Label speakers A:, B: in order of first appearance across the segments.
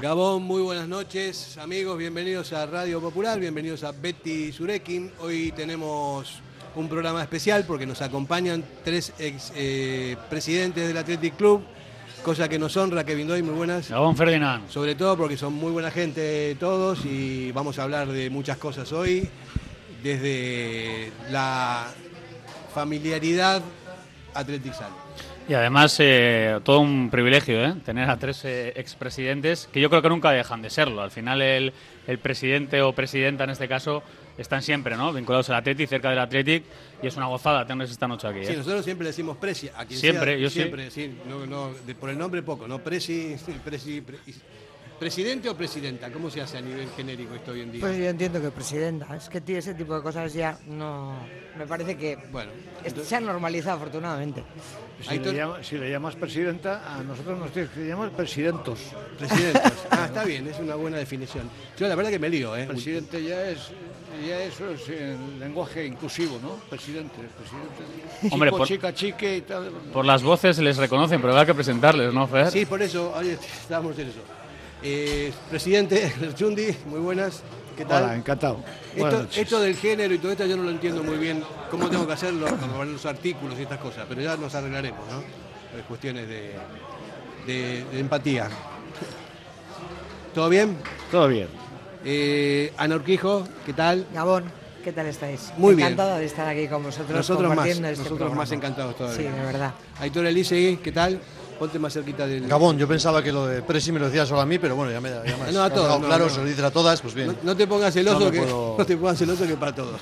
A: Gabón, muy buenas noches, amigos, bienvenidos a Radio Popular, bienvenidos a Betty Surekin. Hoy tenemos un programa especial porque nos acompañan tres ex eh, presidentes del Athletic Club, cosa que nos honra, Kevin Doy, muy buenas.
B: Gabón Ferdinand.
A: Sobre todo porque son muy buena gente todos y vamos a hablar de muchas cosas hoy, desde la familiaridad Sal.
B: Y además, eh, todo un privilegio ¿eh? tener a tres eh, expresidentes que yo creo que nunca dejan de serlo. Al final, el, el, presidente o presidenta en este caso están siempre ¿no? vinculados al Athletic, cerca del Athletic, y es una gozada tenerles esta noche aquí.
A: Sí, nosotros siempre le decimos presi, a quien
B: Siempre,
A: sea,
B: yo
A: siempre, sí. no, no, de, por el nombre poco, ¿no? Presi, presi, presi ¿Presidente o presidenta? ¿Cómo se hace a nivel genérico esto hoy en día?
C: Pues yo entiendo que presidenta. Es que tío, ese tipo de cosas ya no. Me parece que
A: bueno,
C: entonces... se han normalizado afortunadamente.
D: Si le, llamas, si le, llamas, presidenta, a nosotros nos tienes que llamar presidentos.
A: Presidentos. Ah, está bien, es una buena definición. Yo la verdad que me lío, ¿eh?
D: Presidente ya es. Ya eso es el lenguaje inclusivo, ¿no? Presidente, presidente.
B: Hombre, por,
D: chica, chique y tal.
B: Por las voces les reconocen, pero habrá que presentarles, ¿no, Fer?
A: Sí, por eso, estábamos en eso. Eh, presidente Chundi, muy buenas. ¿Qué tal?
D: Hola, encantado.
A: Esto, esto, del género y todo esto yo no lo entiendo muy bien, cómo tengo que hacerlo, los artículos y estas cosas, pero ya nos arreglaremos, ¿no? Es cuestiones de, de, de, empatía. ¿Todo bien?
D: Todo bien.
A: Eh, Ana Urquijo, ¿qué tal?
C: Gabón, ¿qué tal estáis?
A: Muy
C: bien. Encantado
A: bien.
C: de estar aquí con vosotros.
A: Nosotros más,
C: este
A: nosotros
C: programa.
A: más encantados todavía.
C: Sí, de verdad.
A: Aitor Elisegui, ¿qué tal? Ponte más cerquita del.
E: Gabón, yo pensaba que lo de Presi me lo decía solo a mí, pero bueno, ya me da ya
A: no, a todos. No,
E: claro,
A: no.
E: se lo dices a todas, pues bien.
A: No, no te pongas celoso,
E: me
A: que,
E: puedo-
A: no te pongas celoso que para todos.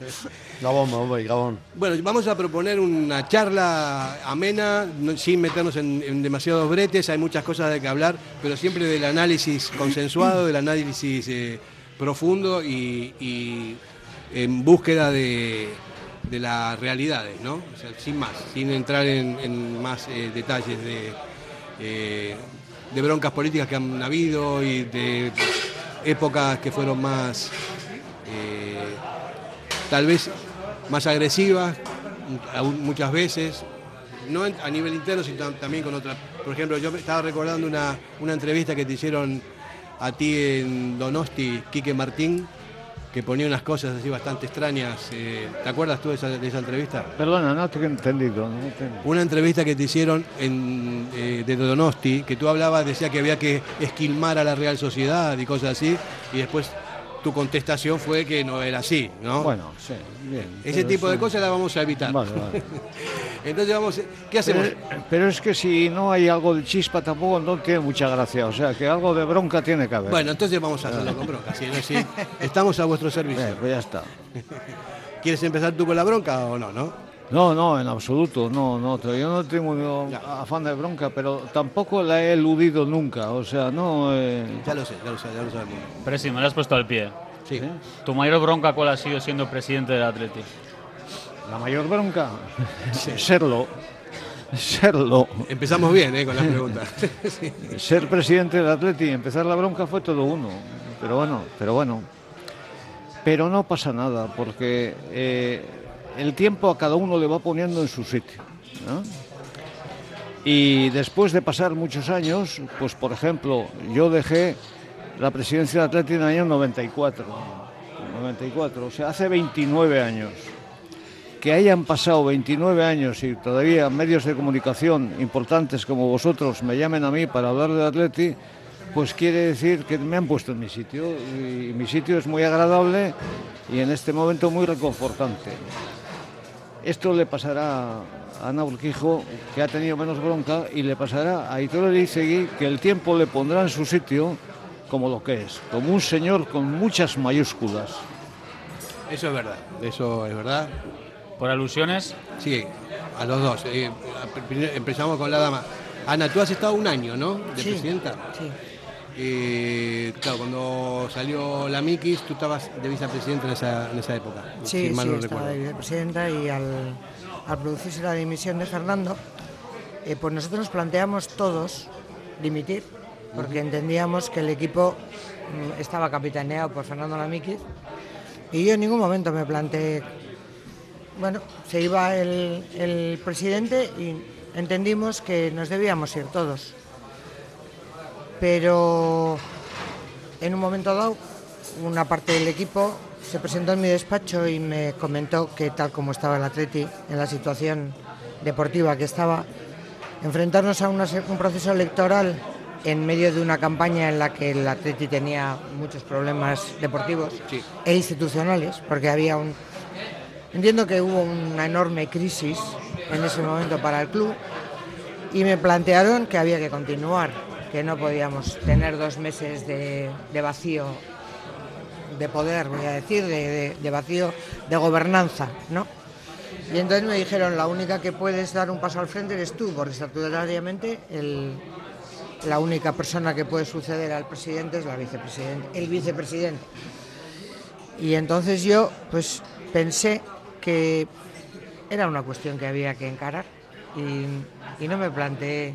E: Gabón, me voy, Gabón.
A: Bueno, vamos a proponer una charla amena, sin meternos en, en demasiados bretes, hay muchas cosas de que hablar, pero siempre del análisis consensuado, del análisis eh, profundo y, y en búsqueda de, de las realidades, ¿no? Sin más, sin entrar en, más eh, detalles de, eh, de broncas políticas que han habido y de épocas que fueron más... eh, tal vez más agresivas, muchas veces, no a nivel interno, sino tam- también con otras. Por ejemplo, yo estaba recordando una, una entrevista que te hicieron a ti en Donosti, Quique Martín, que ponía unas cosas así bastante extrañas. eh, ¿Te acuerdas tú de esa, de esa entrevista?
D: Perdona, no te entendido. No entendido.
A: Una entrevista que te hicieron en, eh, de Donosti, que tú hablabas, decía que había que esquilmar a la Real Sociedad y cosas así, y después tu contestación fue que no era así, ¿no?
D: Bueno, sí, bien.
A: Ese tipo de cosas las vamos a evitar.
D: Vale, vale.
A: Entonces vamos, ¿qué hacemos?
D: Pero, pero es que si no hay algo de chispa tampoco no tiene mucha gracia. O sea, que algo de bronca tiene que haber.
A: Bueno, entonces vamos a hacerlo con bronca. ¿sí? Sí, Estamos a vuestro servicio.
D: Eh, pues ya está.
A: ¿Quieres empezar tú con la bronca o no? no?
D: No, no, en absoluto, no, no, te- yo no tengo no, afán de bronca, pero tampoco la he eludido nunca, o sea, no... eh,
A: Ya lo sé, ya lo sé, ya lo sabemos.
B: Pero sí, me lo has puesto al pie.
A: Sí.
B: ¿Tu mayor bronca cuál ha sido siendo presidente del Athletic?
D: la mayor bronca, serlo, serlo.
A: Empezamos bien ¿eh? con las preguntas. Sí.
D: Ser presidente del Atleti y empezar la bronca fue todo uno, pero bueno, pero bueno. Pero no pasa nada, porque eh, el tiempo a cada uno le va poniendo en su sitio. ¿no? Y después de pasar muchos años, pues por ejemplo, yo dejé la presidencia del Atleti en el año 94. 94, o sea, hace 29 años. Que hayan pasado 29 años y todavía medios de comunicación importantes como vosotros me llamen a mí para hablar del Atleti, pues quiere decir que me han puesto en mi sitio y mi sitio es muy agradable y en este momento muy reconfortante. Esto le pasará a Ana Urquijo, que ha tenido menos bronca, y le pasará a Aitor Elizegui, que el tiempo le pondrá en su sitio como lo que es, como un señor con muchas mayúsculas.
A: Eso es verdad, eso es verdad.
B: ¿Por alusiones?
A: Sí, a los dos. Eh, empezamos con la dama. Ana, tú has estado un año, ¿no? De
C: Sí.
A: presidenta.
C: Sí.
A: Eh, claro, cuando salió la Mikis, tú estabas de vicepresidenta en esa, en esa época.
C: Sí,
A: si mal
C: sí,
A: no
C: estaba
A: recuerdo.
C: de vicepresidenta y al, al producirse la dimisión de Fernando, eh, pues nosotros nos planteamos todos dimitir porque entendíamos que el equipo mm, estaba capitaneado por Fernando Lamíquez y yo en ningún momento me planteé, bueno, se iba el, el presidente y entendimos que nos debíamos ir todos. Pero en un momento dado, una parte del equipo se presentó en mi despacho y me comentó que tal como estaba el Atleti, en la situación deportiva que estaba, enfrentarnos a una un proceso electoral en medio de una campaña en la que el Atleti tenía muchos problemas deportivos
A: Sí.
C: e institucionales, porque había un... Entiendo que hubo una enorme crisis en ese momento para el club y me plantearon que había que continuar, que no podíamos tener dos meses de, vacío de poder, voy a decir, de, vacío de gobernanza, ¿no? Y entonces me dijeron, la única que puedes dar un paso al frente eres tú, porque estatutariamente el- la única persona que puede suceder al presidente es la vicepresidente, el vicepresidente. Y entonces yo, pues, pensé que era una cuestión que había que encarar y no me planteé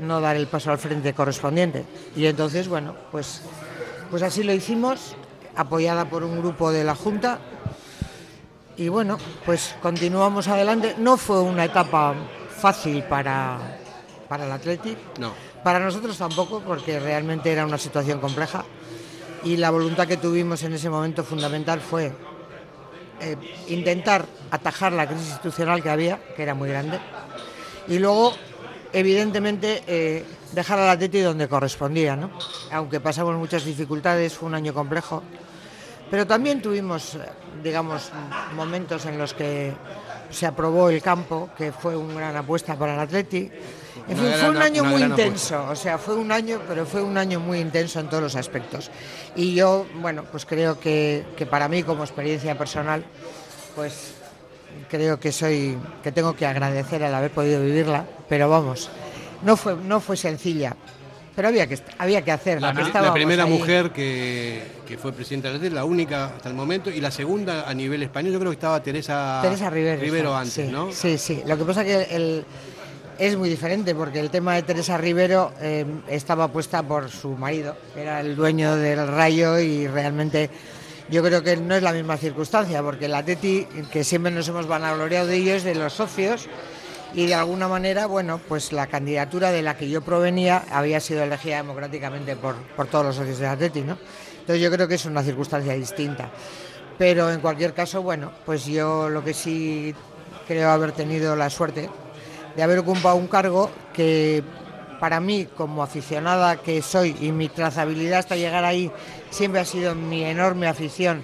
C: no dar el paso al frente correspondiente. Y entonces, bueno, pues, pues así lo hicimos, apoyada por un grupo de la Junta. Y bueno, pues continuamos adelante. No fue una etapa fácil para, para el Athletic,
A: No.
C: para nosotros tampoco, porque realmente era una situación compleja. Y la voluntad que tuvimos en ese momento fundamental fue eh, intentar atajar la crisis institucional que había, que era muy grande, y luego, evidentemente, eh, dejar al Atleti donde correspondía, ¿no? Aunque pasamos muchas dificultades, fue un año complejo, pero también tuvimos, eh, digamos, momentos en los que se aprobó el campo, que fue una gran apuesta para el Atleti. En fin, fue un año muy intenso, o sea, fue un año, pero fue un año muy intenso en todos los aspectos. Y yo, bueno, pues creo que, que para mí como experiencia personal, pues creo que soy, que tengo que agradecer al haber podido vivirla, pero vamos, no fue, no fue sencilla, pero había que, había que hacerla.
A: La, la primera
C: ahí.
A: mujer que, que fue presidenta del Atleti, la única hasta el momento, y la segunda a nivel español, yo creo que estaba Teresa,
C: Teresa Rivero.
A: antes,
C: sí,
A: ¿no?
C: Sí, sí. Lo que pasa que el, es muy diferente porque el tema de Teresa Rivero eh, estaba puesta por su marido, era el dueño del Rayo y realmente yo creo que no es la misma circunstancia porque el Atleti, que siempre nos hemos vanagloriado de ellos, de los socios, y de alguna manera, bueno, pues la candidatura de la que yo provenía había sido elegida democráticamente por, por todos los socios del Atleti, ¿no? Entonces yo creo que es una circunstancia distinta. Pero en cualquier caso, bueno, pues yo lo que sí creo haber tenido la suerte de haber ocupado un cargo que para mí, como aficionada que soy y mi trazabilidad hasta llegar ahí, siempre ha sido mi enorme afición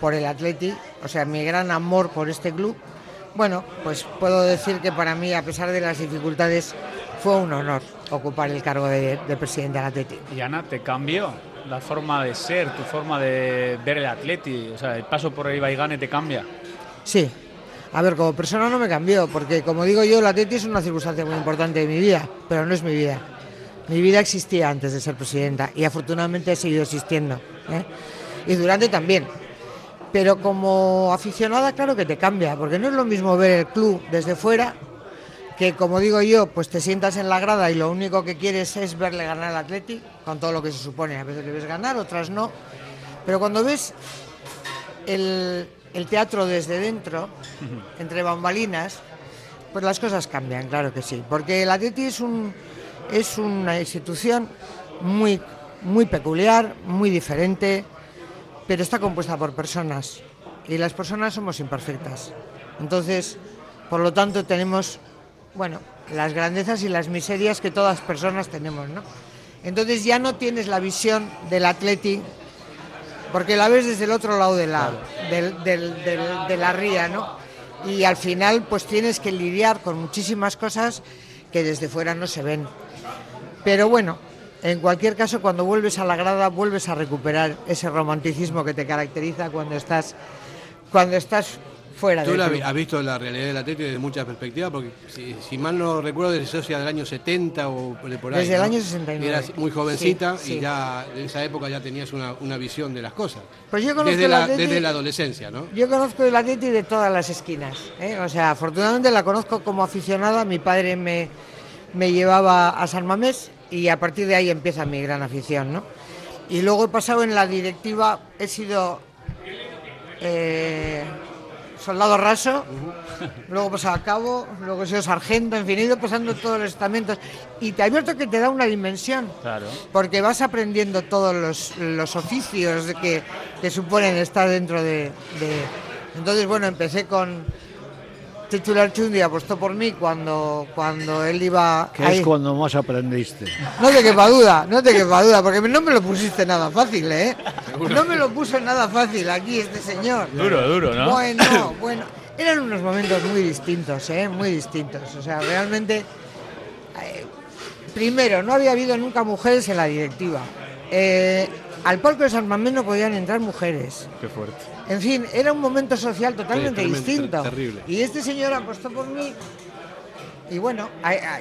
C: por el Atleti, o sea, mi gran amor por este club. Bueno, pues puedo decir que para mí, a pesar de las dificultades, fue un honor ocupar el cargo de, de presidente del Atleti.
B: Y Ana, te cambió la forma de ser, tu forma de ver el atleti, o sea, el paso por el Ibaigane te cambia.
C: Sí. A ver, como persona no me cambió, porque como digo yo, el Atleti es una circunstancia muy importante de mi vida, pero no es mi vida. Mi vida existía antes de ser presidenta y afortunadamente ha seguido existiendo. ¿eh? Y durante también. Pero como aficionada, claro que te cambia, porque no es lo mismo ver el club desde fuera que, como digo yo, pues te sientas en la grada y lo único que quieres es verle ganar al Atleti, con todo lo que se supone. A veces le ves ganar, otras no. Pero cuando ves el, el teatro desde dentro, entre bambalinas, pues las cosas cambian, claro que sí. Porque el Atleti es, un, es una institución muy, muy peculiar, muy diferente, pero está compuesta por personas. Y las personas somos imperfectas. Entonces, por lo tanto, tenemos, bueno, las grandezas y las miserias que todas personas tenemos, ¿no? Entonces ya no tienes la visión del Atleti porque la ves desde el otro lado de la, del- del- del- de la ría, ¿no? Y al final pues tienes que lidiar con muchísimas cosas que desde fuera no se ven. Pero bueno, en cualquier caso cuando vuelves a la grada vuelves a recuperar ese romanticismo que te caracteriza cuando estás, cuando estás fuera
A: Tú
C: del
A: la
C: club.
A: has visto la realidad del Atlético desde muchas perspectivas, porque si, si mal no recuerdo, eres socia del año 70 o de por ahí.
C: Desde el
A: ¿no?
C: año 69.
A: Eras muy jovencita
C: Sí, sí.
A: y ya en esa época ya tenías una, una visión de las cosas.
C: Pues yo conozco
A: desde, la,
C: Atleti-
A: desde la adolescencia, ¿no?
C: Yo conozco el Atleti de todas las esquinas. ¿eh? O sea, afortunadamente la conozco como aficionada. Mi padre me, me llevaba a San Mamés y a partir de ahí empieza mi gran afición, ¿no? Y luego he pasado en la directiva, he sido eh, soldado raso, luego pasado a cabo, luego he sido sargento, en fin, he ido pasando todos los estamentos. Y te advierto que te da una dimensión,
B: Claro.
C: porque vas aprendiendo todos los, los oficios que, que suponen estar dentro de, de- Entonces, bueno, empecé con titular Chundi, apostó por mí cuando, cuando él iba...
D: Que es cuando más aprendiste.
C: No te quepa duda, no te quepa duda, porque no me lo pusiste nada fácil, ¿eh? No me lo puso nada fácil aquí este señor.
B: Duro, duro, ¿no?
C: Bueno, bueno. Eran unos momentos muy distintos, ¿eh? Muy distintos. O sea, realmente. eh, primero, no había habido nunca mujeres en la directiva. Eh, al palco de San Mamés no podían entrar mujeres.
B: Qué fuerte.
C: En fin, era un momento social totalmente distinto.
A: terrible.
C: Y este señor apostó por mí. Y bueno,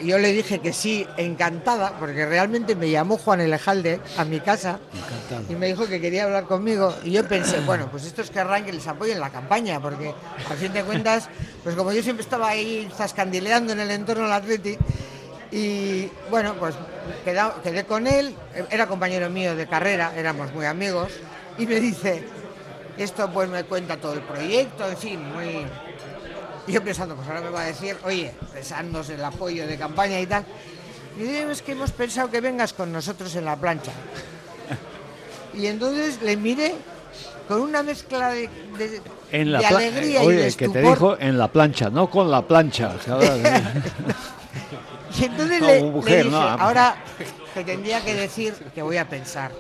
C: yo le dije que sí, encantada, porque realmente me llamó Juan Elejalde a mi casa y me dijo que quería hablar conmigo. Y yo pensé, bueno, pues estos querrán que les apoyen la campaña, porque al fin de cuentas, pues como yo siempre estaba ahí zascandileando en el entorno del Atleti, y bueno, pues quedé con él, era compañero mío de carrera, éramos muy amigos, y me dice, esto pues me cuenta todo el proyecto, en fin, muy... Y yo pensando, pues ahora me va a decir, oye, pensándose el apoyo de campaña y tal, y digo, es que hemos pensado que vengas con nosotros en la plancha. Y entonces le miré con una mezcla de, de-
D: En la
C: de alegría y
D: Oye,
C: de
D: que te dijo en la plancha, no con la plancha.
C: Y entonces
D: No,
C: le,
D: mujer,
C: le dije,
D: no.
C: ahora te tendría que decir que voy a pensar,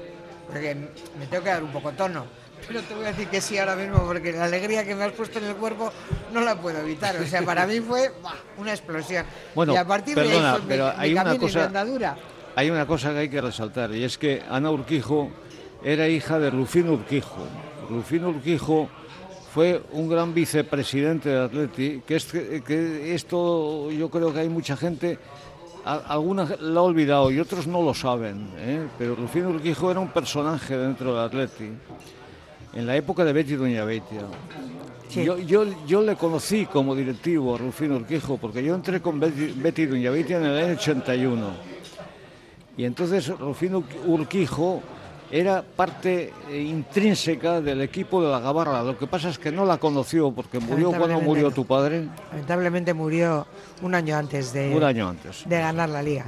C: porque me tengo que dar un poco tono. Pero te voy a decir que sí ahora mismo, porque la alegría que me has puesto en el cuerpo no la puedo evitar. O sea, para mí fue una explosión.
D: Bueno,
C: y a partir de ahí mi-
D: pero
C: mi,
D: hay una
C: mi
D: cosa-
C: andadura.
D: Hay una cosa que hay que resaltar y es que Ana Urquijo era hija de Rufino Urquijo. Rufino Urquijo fue un gran vicepresidente de Atleti, que, es, que esto yo creo que hay mucha gente, a- alguna lo ha olvidado y otros no lo saben, ¿eh? pero Rufino Urquijo era un personaje dentro del Atleti en la época de Betty Doña.
C: Sí.
D: Yo, yo, yo le conocí como directivo a Rufino Urquijo porque yo entré con Betty, Betty Doña en el año 81. Y entonces Rufino Urquijo era parte eh, intrínseca del equipo de la Gabarra. Lo que pasa es que no la conoció porque murió cuando murió tu padre,
C: Lamentablemente murió un año antes de,
D: un año antes.
C: de ganar la liga.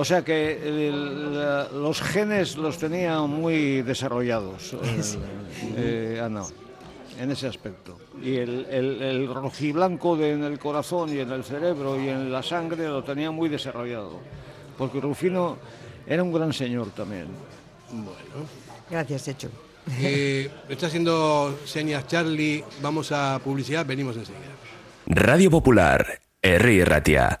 D: O sea que el- la- los genes los tenía muy desarrollados, eh, eh, Ana, en ese aspecto. Y el, el, el rojiblanco de- en el corazón y en el cerebro y en la sangre lo tenía muy desarrollado. Porque Rufino era un gran señor también.
C: Gracias, Chechu.
A: Eh, está haciendo señas Charlie. Vamos a publicidad, venimos enseguida.
F: Radio Popular, Herri Ratia.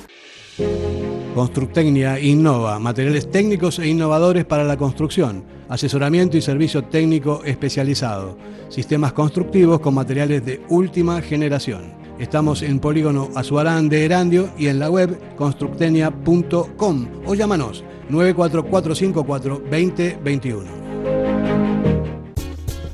A: Constructecnia innova, materiales técnicos e innovadores para la construcción, asesoramiento y servicio técnico especializado, sistemas constructivos con materiales de última generación. Estamos en Polígono Azuarán de Erandio y en la web constructenia.com o llámanos 94454 2021.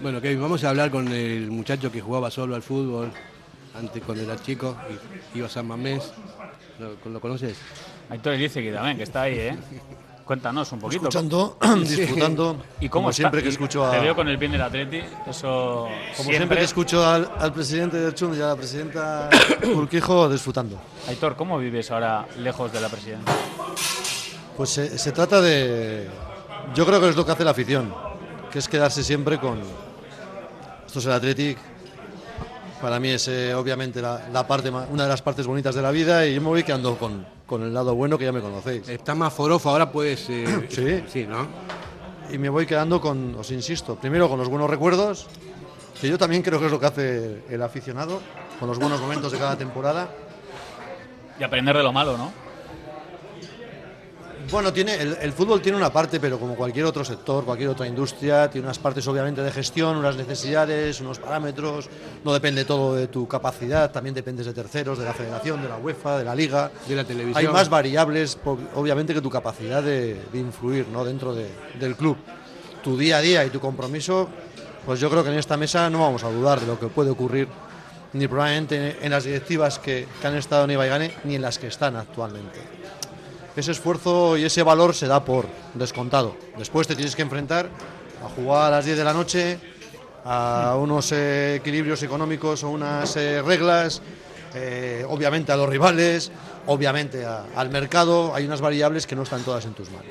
A: Bueno, Kevin, vamos a hablar con el muchacho que jugaba solo al fútbol antes cuando era chico, y iba a San Mamés. ¿Lo, lo conoces?
B: Aitor Elizegui también, que está ahí, ¿eh? Cuéntanos un poquito.
E: Escuchando, disfrutando.
B: ¿Y cómo
E: como
B: está?
E: siempre que escucho a.
B: Te veo con el bien del Atleti, eso
E: Como siempre que escucho al, al presidente del Chun y a la presidenta Urquijo disfrutando.
B: Aitor, ¿cómo vives ahora lejos de la presidencia?
E: Pues se, se trata de. Yo creo que es lo que hace la afición, que es quedarse siempre con. Esto es el Athletic. Para mí es eh, obviamente la, la parte, ma- una de las partes bonitas de la vida y yo me voy quedando con, con el lado bueno que ya me conocéis.
A: Está más forofo, ahora puedes... eh,
E: Sí.
A: Sí, ¿no?
E: Y me voy quedando con, os insisto, primero con los buenos recuerdos, que yo también creo que es lo que hace el aficionado, con los buenos momentos de cada temporada.
B: Y aprender de lo malo, ¿no?
E: Bueno, tiene, el, el fútbol tiene una parte, pero como cualquier otro sector, cualquier otra industria, tiene unas partes obviamente de gestión, unas necesidades, unos parámetros. No depende todo de tu capacidad, también dependes de terceros, de la federación, de la UEFA, de la liga.
A: De la televisión.
E: Hay más variables, obviamente, que tu capacidad de, de influir ¿no? dentro de- del club. Tu día a día y tu compromiso, pues yo creo que en esta mesa no vamos a dudar de lo que puede ocurrir, ni probablemente en las directivas que, que han estado en Ibaigane, ni en las que están actualmente ese esfuerzo y ese valor se da por descontado. Después te tienes que enfrentar a jugar a las 10 de la noche, a unos equilibrios económicos o unas eh, reglas, eh, obviamente a los rivales, obviamente al mercado. Hay unas variables que no están todas en tus manos.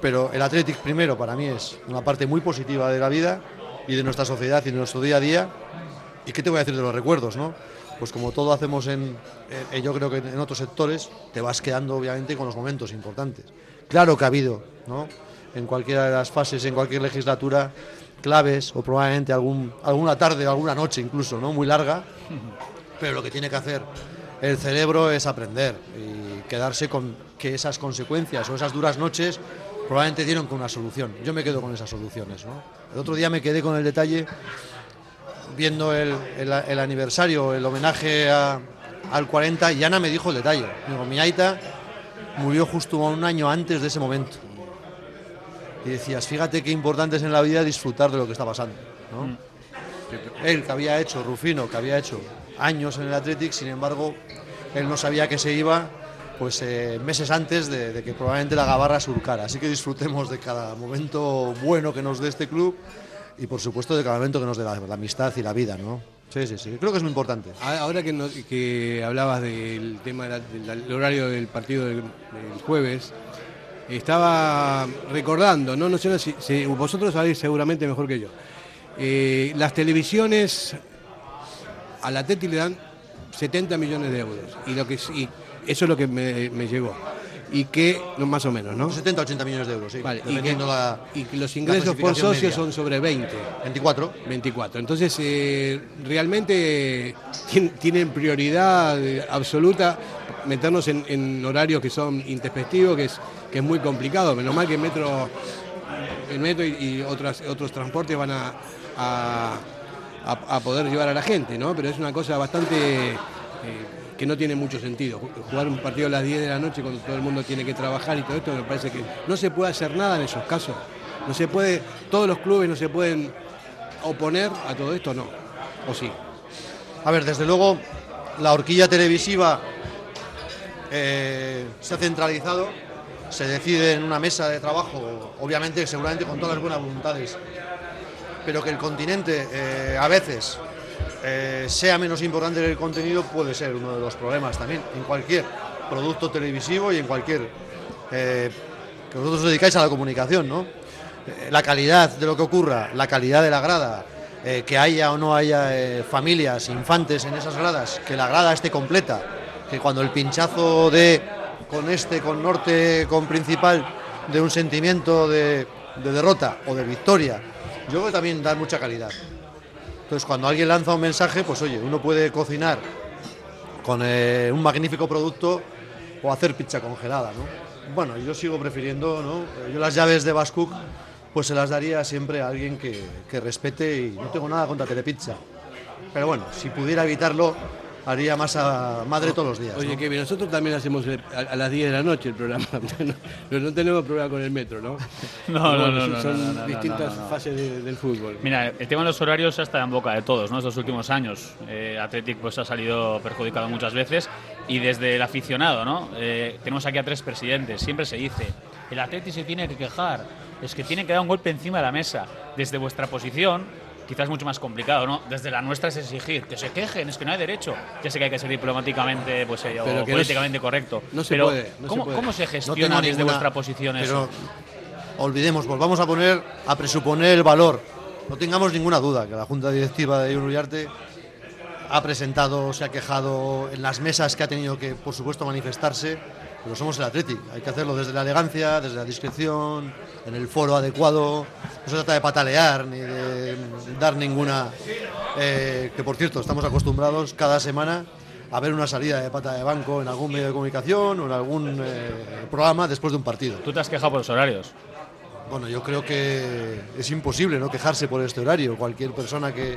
E: Pero el Athletic primero para mí es una parte muy positiva de la vida y de nuestra sociedad y de nuestro día a día. ¿Y qué te voy a decir de los recuerdos, no? Pues como todo hacemos en, en- yo creo que en otros sectores, te vas quedando obviamente con los momentos importantes. Claro que ha habido, ¿no? En cualquiera de las fases, en cualquier legislatura, claves o probablemente algún, alguna tarde alguna noche incluso, ¿no? Muy larga. Pero lo que tiene que hacer el cerebro es aprender y quedarse con que esas consecuencias o esas duras noches probablemente dieron con una solución. Yo me quedo con esas soluciones, ¿no? El otro día me quedé con el detalle viendo el, el- el aniversario, el homenaje a- al 40, y Ana me dijo el detalle. Digo, mi Aita murió justo un año antes de ese momento. Y decías, fíjate qué importante es en la vida disfrutar de lo que está pasando. ¿no? Él, que había hecho, Rufino, que había hecho años en el Athletic, sin embargo, él no sabía que se iba pues eh, meses antes de, de que probablemente la gabarra surcara. Así que disfrutemos de cada momento bueno que nos dé este club y por supuesto de cada que nos dé la, amistad y la vida, ¿no? Sí, sí, sí. Creo que es muy importante.
A: Ahora que, no- que hablabas del tema del, horario del partido del, jueves, estaba recordando, no, no sé si, vosotros sabéis seguramente mejor que yo. Eh, las televisiones a la Teti le dan 70 millones de euros y lo que y eso es lo que me, me llegó y que no, más o menos, ¿no?
E: 70, 80 millones de euros, sí.
A: Vale, y, que,
E: dependiendo la,
A: y que los ingresos por
E: media.
A: son sobre 20.
E: 24.
A: 24. Entonces, eh, realmente eh, tien- tienen prioridad eh, absoluta meternos en, en horarios que son intempestivos, que es, que es muy complicado. Menos mal que el metro, el metro y, y otras, otros transportes van a, a, a- a poder llevar a la gente, ¿no? Pero es una cosa bastante eh, que no tiene mucho sentido. Ju- Jugar un partido a las 10 de la noche cuando todo el mundo tiene que trabajar y todo esto, me parece que no se puede hacer nada en esos casos. No se puede, todos los clubes no se pueden oponer a todo esto, no. ¿O sí?
E: A ver, desde luego, la horquilla televisiva eh, se ha centralizado, se decide en una mesa de trabajo, obviamente, seguramente con todas las buenas voluntades, pero que el continente eh, a veces eh, sea menos importante el contenido puede ser uno de los problemas también, en cualquier producto televisivo y en cualquier... eh, que vosotros os dedicáis a la comunicación, ¿no? Eh, la calidad de lo que ocurra, la calidad de la grada, que haya o no haya familias, infantes en esas gradas, que la grada esté completa, que cuando el pinchazo de con este, con norte, con principal, de un sentimiento de, de derrota o de victoria, yo creo que también da mucha calidad. Entonces, cuando alguien lanza un mensaje, pues oye, uno puede cocinar con eh, un magnífico producto o hacer pizza congelada, ¿no? Bueno, yo sigo prefiriendo, ¿no? Yo las llaves de Bascook, pues se las daría siempre a alguien que, que respete y no tengo nada contra Telepizza. Pero bueno, si pudiera evitarlo, haría masa madre todos los días.
A: Oye,
E: ¿no?
A: Kevin, nosotros también hacemos el- a, a las 10 de la noche el programa. No, no- no tenemos problema con el metro, ¿no?
B: No, no, no,
A: son-
B: no,
A: Son
B: no, no, no,
A: distintas
B: no, no.
A: fases de- del fútbol.
B: Mira, el tema de los horarios está en boca de todos, ¿no? Estos últimos años. Eh, Athletic pues ha salido perjudicado muchas veces y desde el aficionado, ¿no? Eh, tenemos aquí a tres presidentes. Siempre se dice, el Athletic se tiene que quejar, es que tiene que dar un golpe encima de la mesa. Desde vuestra posición, quizás mucho más complicado, ¿no? Desde la nuestra es exigir que se quejen, es que no hay derecho. Ya sé que hay que ser diplomáticamente, pues, eh, o
A: no
B: políticamente
A: se-
B: correcto.
A: no se
B: pero
A: puede, no se
B: ¿cómo,
A: puede.
B: ¿cómo se gestiona desde
E: ninguna-
B: vuestra posición
E: pero
B: eso?
E: olvidemos, volvamos a poner, a presuponer el valor. No tengamos ninguna duda que la Junta Directiva de Uriarte ha presentado, se ha quejado en las mesas que ha tenido que, por supuesto, manifestarse, pero somos el Athletic. Hay que hacerlo desde la elegancia, desde la discreción, en el foro adecuado. No se trata de patalear ni de dar ninguna. eh, que por cierto, estamos acostumbrados cada semana a ver una salida de pata de banco en algún medio de comunicación o en algún eh, programa después de un partido.
B: Tú te has quejado por los horarios.
E: Bueno, yo creo que es imposible no quejarse por este horario. Cualquier persona que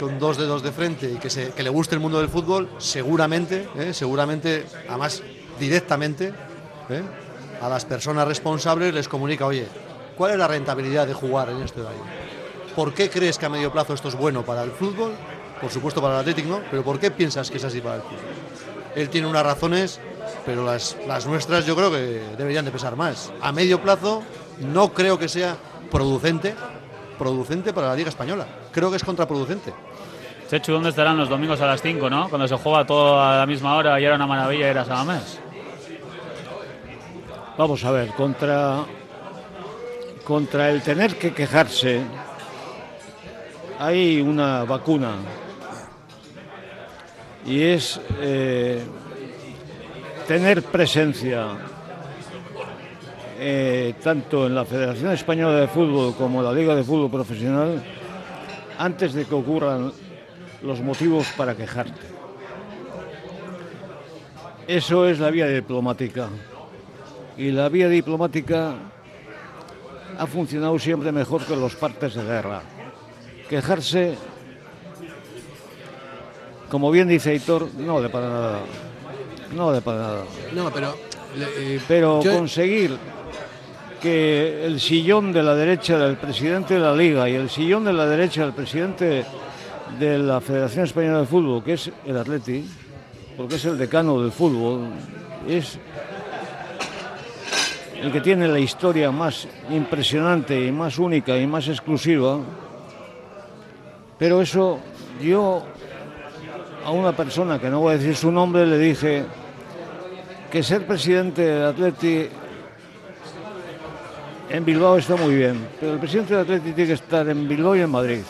E: con dos dedos de frente y que, se- que le guste el mundo del fútbol, seguramente, ¿eh? seguramente, además directamente, ¿eh? a las personas responsables les comunica, oye, ¿cuál es la rentabilidad de jugar en este horario? ¿Por qué crees que a medio plazo esto es bueno para el fútbol? Por supuesto para el Atlético, ¿no? Pero ¿por qué piensas que es así para el fútbol? Él tiene unas razones, pero las, las nuestras yo creo que deberían de pesar más. A medio plazo no creo que sea producente, producente para la Liga Española. Creo que es contraproducente.
B: Chechu, ¿dónde estarán los domingos a las 5, no? Cuando se juega todo a la misma hora y era una maravilla y era Samamés.
D: Vamos a ver, contra, contra el tener que quejarse, hay una vacuna. Y es eh, tener presencia eh, tanto en la Federación Española de Fútbol como en la Liga de Fútbol Profesional antes de que ocurran los motivos para quejarte. Eso es la vía diplomática. Y la vía diplomática ha funcionado siempre mejor que los partes de guerra. Quejarse, como bien dice Aitor, no vale para nada. No vale para nada.
A: No, pero. eh,
D: Pero
A: yo-
D: conseguir que el sillón de la derecha del presidente de la Liga y el sillón de la derecha del presidente de la Federación Española de Fútbol, que es el Atleti, porque es el decano del fútbol, es el que tiene la historia más impresionante y más única y más exclusiva. Pero eso yo a una persona que no voy a decir su nombre le dije que ser presidente del Atleti en Bilbao está muy bien, pero el presidente del Atleti tiene que estar en Bilbao y en Madrid.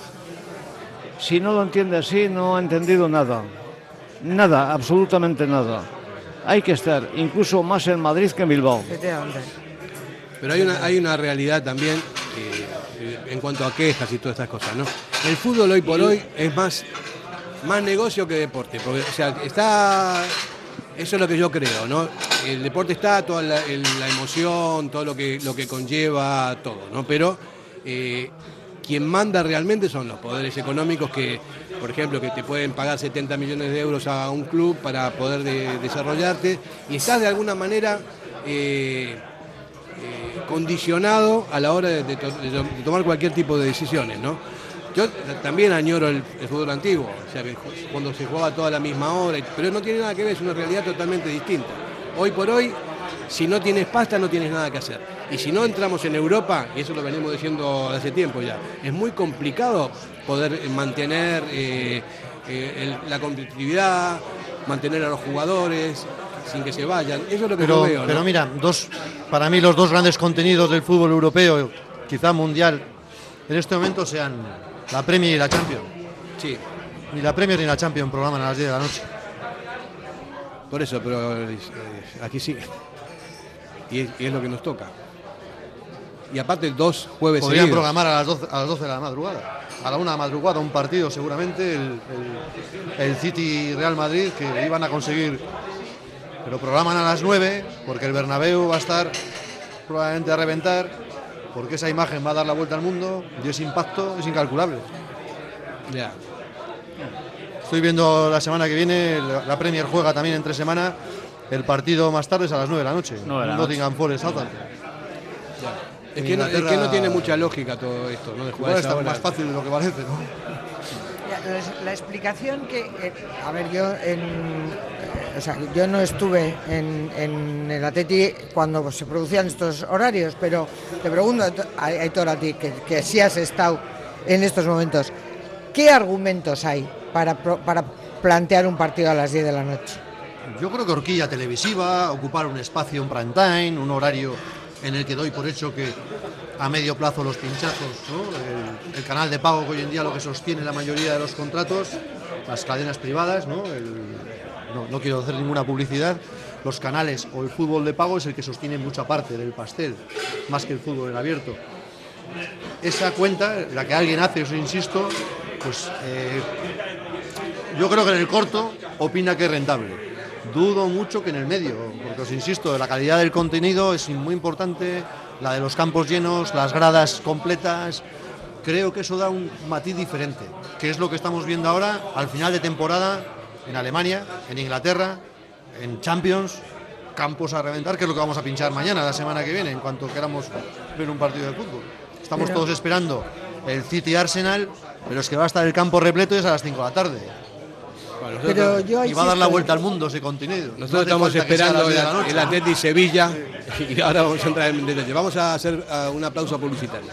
D: Si no lo entiende así, no ha entendido nada. Nada, absolutamente nada. Hay que estar incluso más en Madrid que en Bilbao.
A: Pero hay una, hay una realidad también eh, eh, en cuanto a quejas y todas estas cosas, ¿no? El fútbol hoy por hoy es más, más negocio que deporte, porque o sea, está eso es lo que yo creo, ¿no? El deporte está, toda la, el- la emoción, todo lo que, lo que conlleva, todo, ¿no? Pero eh, quien manda realmente son los poderes económicos que, por ejemplo, que te pueden pagar 70 millones de euros a un club para poder de- desarrollarte y estás de alguna manera eh, eh, condicionado a la hora de, de to- de to- de tomar cualquier tipo de decisiones, ¿no? Yo también añoro el, fútbol antiguo, o sea, cuando se jugaba toda la misma hora, pero no tiene nada que ver, es una realidad totalmente distinta. Hoy por hoy, si no tienes pasta, no tienes nada que hacer. Y si no entramos en Europa, y eso lo venimos diciendo hace tiempo ya, es muy complicado poder mantener eh, eh, el- la competitividad, mantener a los jugadores sin que se vayan. Eso es lo que
E: Pero,
A: yo veo. ¿no?
E: pero mira, dos, para mí los dos grandes contenidos del fútbol europeo, quizá mundial, en este momento sean la Premier y la Champions.
A: Sí.
E: Ni la Premier ni la Champions programan a las 10 de la noche.
A: Por eso, pero eh, aquí sí. Y es, y es lo que nos toca. Y aparte dos jueves
E: Podrían
A: seguidos.
E: programar a las, 12, a las 12 de la madrugada. A la una de la madrugada un partido seguramente, el, el- el City Real Madrid, que iban a conseguir. Pero programan a las 9 porque el Bernabéu va a estar probablemente a reventar, porque esa imagen va a dar la vuelta al mundo y ese impacto es incalculable.
A: Ya.
E: Estoy viendo la semana que viene, la Premier juega también entre semana. El partido más tarde es a las 9 de la noche.
B: Nueve de la
E: Nottingham Forest Southampton.
A: Es que, no, es que
E: Inglaterra-
A: no tiene mucha lógica todo esto, ¿no? De jugar esa
E: está
A: hora.
E: más fácil de lo que parece, ¿no?
C: La, la explicación que, eh, a ver, yo en, o sea, yo no estuve en, en el Atleti cuando se producían estos horarios, pero te pregunto, a Aitor, a ti, que, que sí has estado en estos momentos, ¿qué argumentos hay para, para plantear un partido a las 10 de la noche?
E: Yo creo que horquilla televisiva, ocupar un espacio en prime time, un horario en el que doy por hecho que a medio plazo los pinchazos, el, canal de pago que hoy en día lo que sostiene la mayoría de los contratos, las cadenas privadas, ¿no? No, quiero hacer ninguna publicidad, los canales o el fútbol de pago es el que sostiene mucha parte del pastel, más que el fútbol en abierto. Esa cuenta, la que alguien hace, os insisto, pues eh, yo creo que en el corto opina que es rentable. Dudo mucho que en el medio, porque os insisto, la calidad del contenido es muy importante, la de los campos llenos, las gradas completas. Creo que eso da un matiz diferente, que es lo que estamos viendo ahora al final de temporada en Alemania, en Inglaterra, en Champions, campos a reventar, que es lo que vamos a pinchar mañana, la semana que viene, en cuanto queramos ver un partido de fútbol. Estamos
C: Pero-
E: todos esperando el City Arsenal, pero es que va a estar el campo repleto y es a las 5 de la tarde.
A: Bueno, nosotros,
C: Pero yo
E: Y va a dar la vuelta al mundo ese contenido. No
A: nosotros estamos esperando
E: 10 de la
A: el, Atleti Sevilla y ahora vamos a entrar en detalle. Vamos a hacer ah, una pausa publicitaria.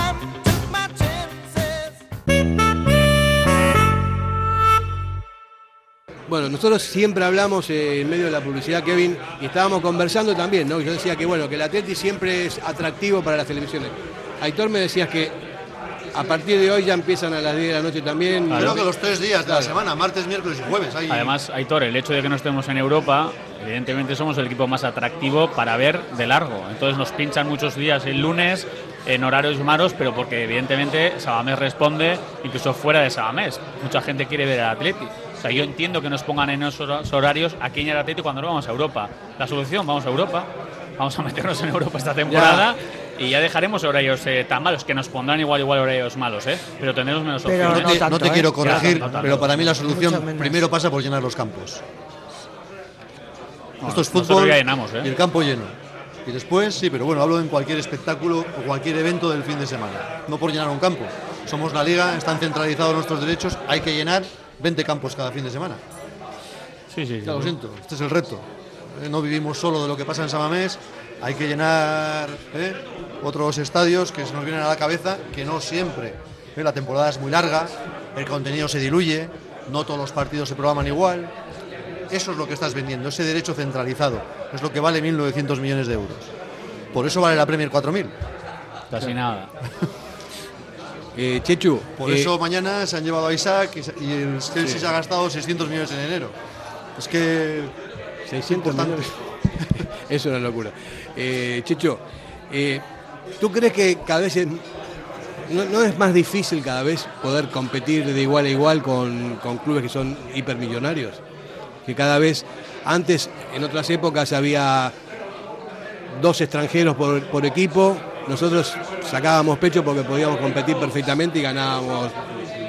A: Bueno, nosotros siempre hablamos eh, en medio de la publicidad, Kevin, y estábamos conversando también, ¿no? Yo decía que bueno, que el Atleti siempre es atractivo para las televisiones. Aitor me decías que a partir de hoy ya empiezan a las 10 de la noche también.
E: Creo que los tres días de la semana, martes, miércoles y jueves. Hay...
B: Además, Aitor, el hecho de que no estemos en Europa, evidentemente somos el equipo más atractivo para ver de largo. Entonces nos pinchan muchos días el lunes en horarios malos, pero porque evidentemente Sabamés responde incluso fuera de Sabamés. Mucha gente quiere ver al Atleti. O sea, yo entiendo que nos pongan en esos horarios aquí en el Atleti cuando no vamos a Europa. La solución, vamos a Europa. Vamos a meternos en Europa esta temporada. Y ya dejaremos horarios eh, tan malos, que nos pondrán igual igual horarios malos, ¿eh? Pero tendremos menos
C: Pero
B: opciones.
E: no te, no te quiero
B: Ya,
E: corregir, pero para mí la solución primero pasa por llenar los campos.
B: No,
E: Esto es fútbol
B: ya llenamos, ¿eh?
E: y el campo lleno. Y después, sí, pero bueno, hablo en cualquier espectáculo o cualquier evento del fin de semana. No por llenar un campo. Somos la liga, están centralizados nuestros derechos, hay que llenar 20 campos cada fin de semana.
B: Sí, sí.
E: Ya lo siento, este es el reto. eh, no vivimos solo de lo que pasa en Samamés, hay que llenar ¿eh? otros estadios que se nos vienen a la cabeza, que no siempre. ¿eh? La temporada es muy larga, el contenido se diluye, no todos los partidos se programan igual. Eso es lo que estás vendiendo, ese derecho centralizado. Es lo que vale 1.900 millones de euros. Por eso vale la Premier 4.000.
B: Casi nada.
A: Eh, Chechu.
E: Por
A: eh,
E: eso mañana se han llevado a Isaac y el Chelsea
A: Sí.
E: se ha gastado 600 millones en enero. Es que
A: 600
E: importante.
A: millones. es una locura. Eh, Checho, eh, ¿tú crees que cada vez es, no, no es más difícil cada vez poder competir de igual a igual con, con clubes que son hipermillonarios? Que cada vez, antes, en otras épocas, había dos extranjeros por, por equipo, nosotros sacábamos pecho porque podíamos competir perfectamente y ganábamos,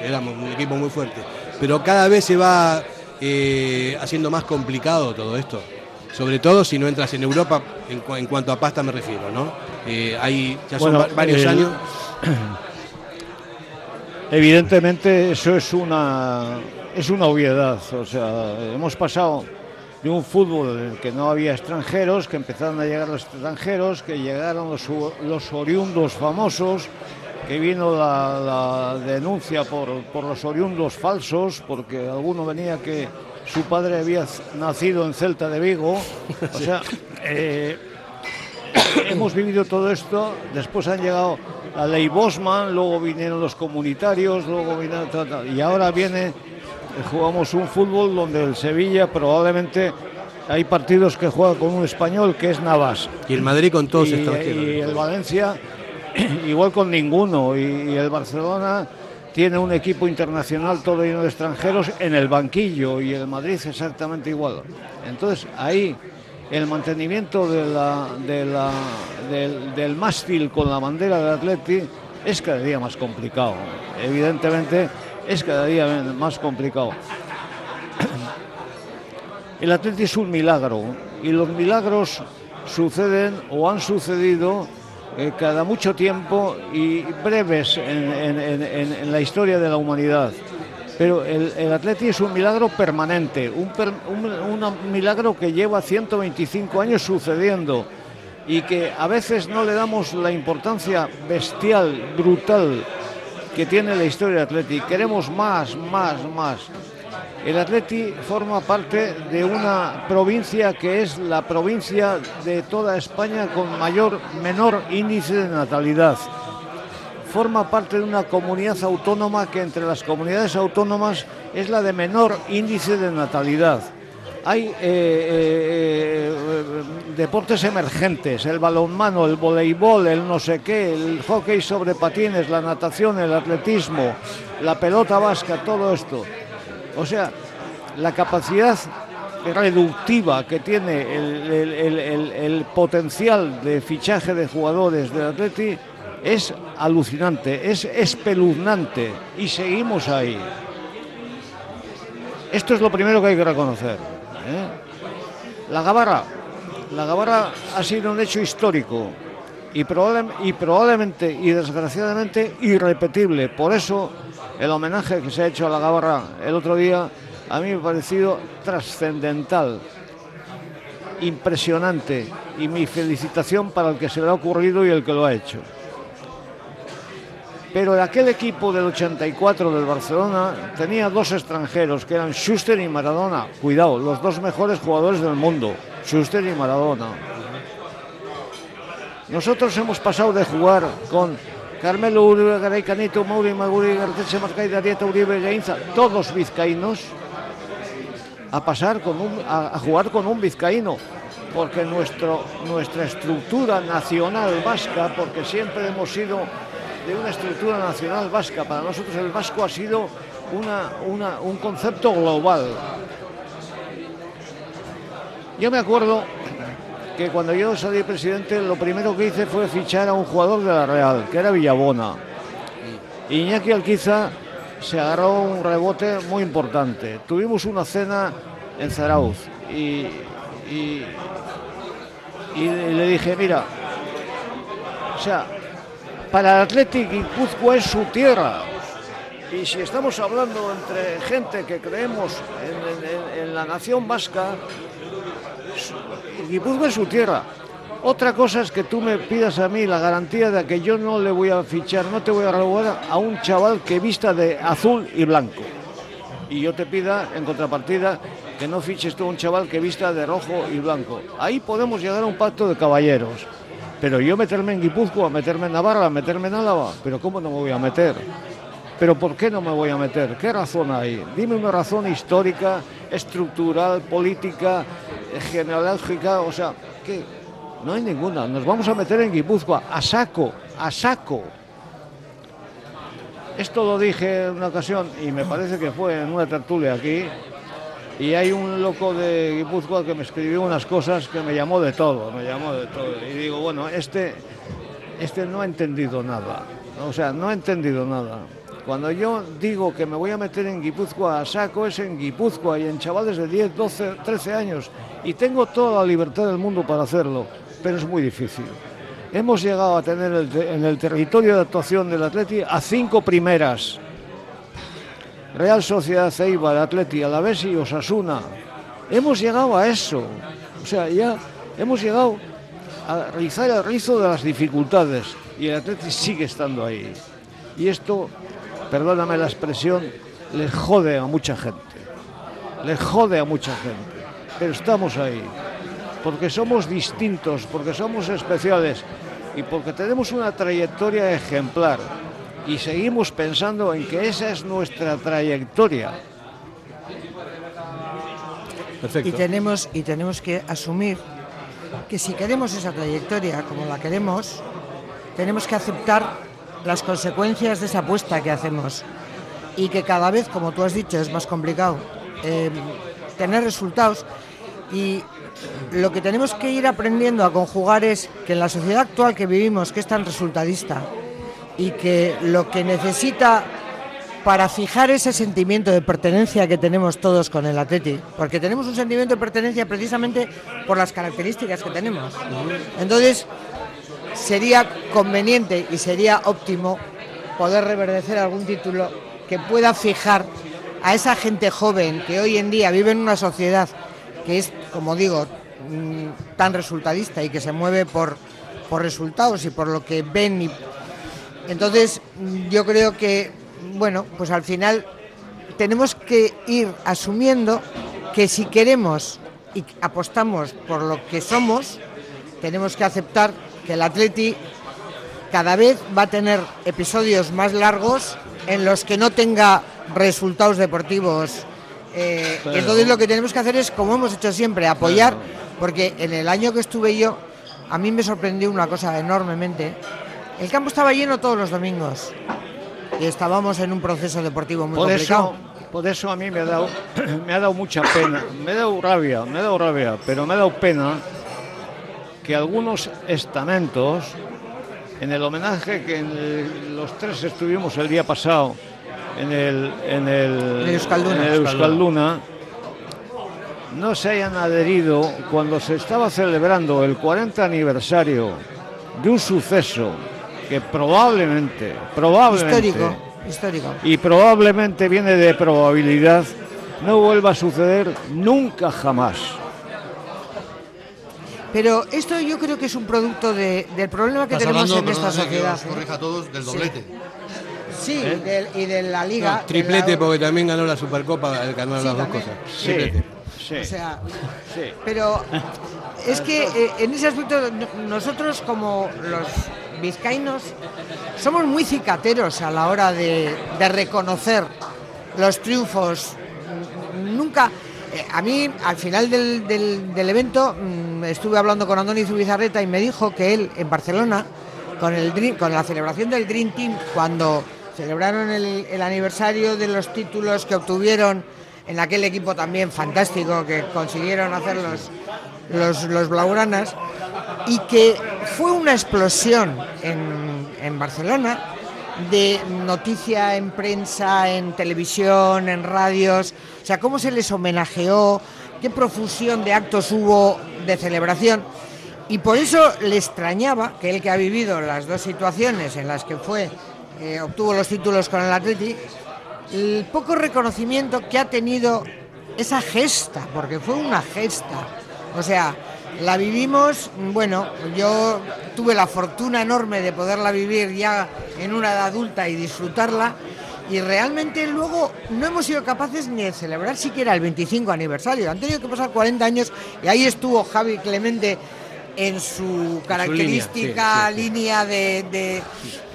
A: éramos un equipo muy fuerte. Pero cada vez se va eh, haciendo más complicado todo esto. Sobre todo si no entras en Europa, en, cu- en cuanto a pasta me refiero, ¿no? Eh, hay, ya son
D: Bueno,
A: va- varios
D: el-
A: años.
D: Evidentemente eso es una es una obviedad, o sea, hemos pasado de un fútbol en el que no había extranjeros, que empezaron a llegar los extranjeros, que llegaron los, los oriundos famosos, que vino la, la denuncia por, por los oriundos falsos, porque alguno venía que su padre había nacido en Celta de Vigo, o sea, eh, hemos vivido todo esto, después han llegado la ley Bosman, luego vinieron los comunitarios, luego ta, y ahora viene, jugamos un fútbol donde el Sevilla probablemente hay partidos que juega con un español que es Navas.
A: Y el Madrid con todos
D: y,
A: extranjeros.
D: y el Valencia igual con ninguno, y, y el Barcelona tiene un equipo internacional todo lleno de extranjeros en el banquillo y el Madrid exactamente igual. Entonces ahí el mantenimiento de la, de la- del, del mástil con la bandera del Atleti es cada día más complicado. Evidentemente es cada día más complicado. El Atleti es un milagro y los milagros suceden o han sucedido eh, cada mucho tiempo y breves en, la historia de la humanidad. Pero el, el es un milagro permanente, un, per- un- un milagro que lleva 125 años sucediendo y que a veces no le damos la importancia bestial, brutal que tiene la historia del Atleti. Queremos más, más, más. El Atleti forma parte de una provincia que es la provincia de toda España con mayor, menor índice de natalidad. Forma parte de una comunidad autónoma que entre las comunidades autónomas es la de menor índice de natalidad. Hay eh, eh, eh, deportes emergentes, el balonmano, el voleibol, el no sé qué, el hockey sobre patines, la natación, el atletismo, la pelota vasca, todo esto. O sea, la capacidad reductiva que tiene el, el- el- el- potencial de fichaje de jugadores del Atleti es alucinante, es espeluznante y seguimos ahí. Esto es lo primero que hay que reconocer. ¿Eh? La Gabarra, la ha sido un hecho histórico y probablemente y desgraciadamente irrepetible. Por eso el homenaje que se ha hecho a la Gabarra el otro día a mí me ha parecido trascendental, impresionante y mi felicitación para el que se le ha ocurrido y el que lo ha hecho. Pero aquel equipo del 84 del Barcelona tenía dos extranjeros que eran Schuster y Maradona. Cuidado, los dos mejores jugadores del mundo, Schuster y Maradona. Nosotros hemos pasado de jugar con Carmelo Uribe, Garay Canito, Mauri Maguri, Garteche Marcay, Darieta Uribe, Gainza, todos vizcaínos, a pasar con un, a, jugar con un vizcaíno, porque nuestra estructura nacional vasca, porque siempre hemos sido de una estructura nacional vasca, para nosotros el vasco ha sido una, una- un concepto global. Yo me acuerdo que cuando yo salí presidente, lo primero que hice fue fichar a un jugador de la Real, que era Villabona. Iñaki Alquiza se agarró un rebote muy importante. Tuvimos una cena en Zarauz y, y- y le dije, mira, o sea, para el Athletic Guipúzcoa es su tierra. Y si estamos hablando entre gente que creemos en, la nación vasca, Guipúzcoa es su tierra. Otra cosa es que tú me pidas a mí la garantía de que yo no le voy a fichar, no te voy a renovar a un chaval que vista de azul y blanco. Y yo te pida, en contrapartida, que no fiches tú a un chaval que vista de rojo y blanco. Ahí podemos llegar a un pacto de caballeros. Pero yo meterme en Guipúzcoa, meterme en Navarra, meterme en Álava, pero ¿cómo no me voy a meter? Pero ¿por qué no me voy a meter? ¿Qué razón hay? Dime una razón histórica, estructural, política, eh, genealógica, o sea, ¿qué? No hay ninguna. Nos vamos a meter en Guipúzcoa, a saco, a saco. Esto lo dije en una ocasión y me parece que fue en una tertulia aquí. Y hay un loco de Guipúzcoa que me escribió unas cosas que me llamó de todo, me llamó de todo. Y digo, bueno, este, este no ha entendido nada. O sea, no ha entendido nada. Cuando yo digo que me voy a meter en Guipúzcoa a saco, es en Guipúzcoa y en chavales de 10, 12, 13 años. Y tengo toda la libertad del mundo para hacerlo, pero es muy difícil. Hemos llegado a tener en el territorio de actuación del Atleti a cinco primeras. Real Sociedad Eibar, Atleti, Alavés y Osasuna. Hemos llegado a eso. O sea, ya hemos llegado a rizar el rizo de las dificultades y el Atleti sigue estando ahí. Y esto, perdóname la expresión, le jode a mucha gente. Le jode a mucha gente. Pero estamos ahí. Porque somos distintos, porque somos especiales y porque tenemos una trayectoria ejemplar. Y seguimos pensando en que esa es nuestra trayectoria.
C: Y tenemos, y tenemos que asumir que si queremos esa trayectoria como la queremos, tenemos que aceptar las consecuencias de esa apuesta que hacemos. Y que cada vez, como tú has dicho, es más complicado eh, tener resultados. Y lo que tenemos que ir aprendiendo a conjugar es que en la sociedad actual que vivimos, que es tan resultadista, y que lo que necesita para fijar ese sentimiento de pertenencia que tenemos todos con el Atleti, porque tenemos un sentimiento de pertenencia precisamente por las características que tenemos. Entonces, sería conveniente y sería óptimo poder reverdecer algún título que pueda fijar a esa gente joven que hoy en día vive en una sociedad que es, como digo, mm, tan resultadista y que se mueve por, por resultados y por lo que ven y entonces, yo creo que, bueno, pues al final tenemos que ir asumiendo que si queremos y apostamos por lo que somos, tenemos que aceptar que el Atleti cada vez va a tener episodios más largos en los que no tenga resultados deportivos. Eh,
G: Claro.
C: Entonces lo que tenemos que hacer es, como hemos hecho siempre, apoyar, porque en el año que estuve yo, a mí me sorprendió una cosa enormemente. El campo estaba lleno todos los domingos y estábamos en un proceso deportivo muy
D: Por
C: complicado.
D: eso, por eso a mí me ha dado, me ha dado mucha pena, me ha dado rabia, me ha dado rabia, pero me ha dado pena que algunos estamentos, en el homenaje que en el- los tres estuvimos el día pasado en el, en el,
C: En Euskalduna.
D: en el Euskalduna, no se hayan adherido cuando se estaba celebrando el 40 aniversario de un suceso que probablemente, probablemente
C: Histórico, histórico.
D: y probablemente viene de probabilidad, no vuelva a suceder nunca jamás.
C: Pero esto yo creo que es un producto de- del problema que tenemos
E: hablando,
C: en esta
E: perdóname que
C: sociedad.
E: os corrija a todos, del
C: Sí.
E: doblete.
C: Sí,
A: ¿Eh?
C: y, del- y de la liga.
A: No, triplete
C: la-
A: porque también ganó la Supercopa, ganó
C: Sí,
A: las dos
C: también.
A: cosas.
C: Sí.
A: Triplete.
C: O sea, pero es que eh, en ese aspecto no- nosotros como los vizcaínos somos muy cicateros a la hora de, reconocer los triunfos. Nunca, eh, a mí al final del, evento mm, estuve hablando con Andoni Zubizarreta y me dijo que él en Barcelona, con, el, con la celebración del Dream Team, cuando celebraron el, el aniversario de los títulos que obtuvieron en aquel equipo también fantástico que consiguieron hacer los, los, los blaugranas y que fue una explosión en, en Barcelona de noticia en prensa, en televisión, en radios, o sea, cómo se les homenajeó, qué profusión de actos hubo de celebración. Y por eso le extrañaba que él que ha vivido las dos situaciones en las que fue, eh, obtuvo los títulos con el Atleti, el poco reconocimiento que ha tenido esa gesta, porque fue una gesta. O sea, La vivimos, bueno, yo tuve la fortuna enorme de poderla vivir ya en una edad adulta y disfrutarla. Y realmente luego no hemos sido capaces ni de celebrar siquiera el 25 aniversario. Han tenido que pasar 40 años y ahí estuvo Javi Clemente en su característica línea, de, de-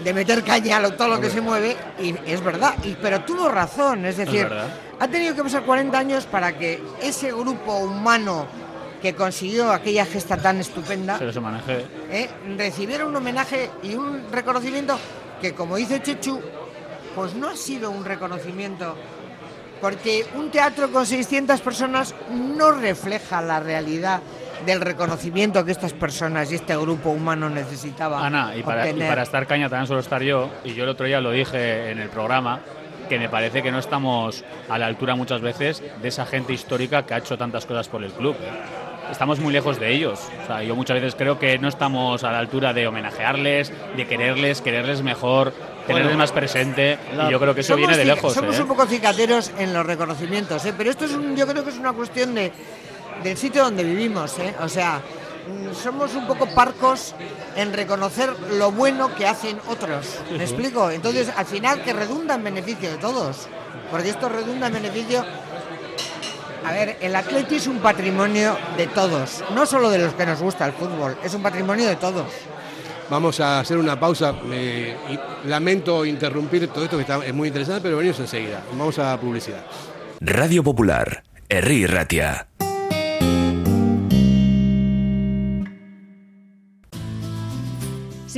C: de meter caña a todo lo que se mueve. Y es verdad, y- pero tuvo razón. Es decir, ha tenido que pasar 40 años para que ese grupo humano que consiguió aquella gesta tan estupenda
B: Se.
C: ¿eh? recibiera un homenaje y un reconocimiento que, como dice Chechu, pues no ha sido un reconocimiento, porque un teatro con 600 personas no refleja la realidad del reconocimiento que estas personas y este grupo humano necesitaba
B: Ana, y para, y
C: obtener.
B: para estar caña también suelo estar yo, y yo el otro día lo dije en el programa, que me parece que no estamos a la altura muchas veces de esa gente histórica que ha hecho tantas cosas por el club. Estamos muy lejos de ellos. O sea, yo muchas veces creo que no estamos a la altura de homenajearles, de quererles, quererles mejor, tenerles
C: Bueno,
B: más presente,
C: La-
B: y yo creo que eso
C: somos
B: viene de lejos.
C: Somos
B: ¿eh?
C: un poco cicateros en los reconocimientos, ¿eh? pero esto es un- yo creo que es una cuestión de, del sitio donde vivimos. ¿eh? O sea, mm, somos un poco parcos en reconocer lo bueno que hacen otros. ¿Me explico? Entonces, al final, que redunda en beneficio de todos. Porque esto redunda en beneficio. A ver, el atleti es un patrimonio de todos, no solo de los que nos gusta el fútbol, es un patrimonio de todos.
A: Vamos a hacer una pausa. eh, y lamento interrumpir todo esto que está, es muy interesante, pero venimos enseguida. Vamos a publicidad.
F: Radio Popular, Herri Ratia.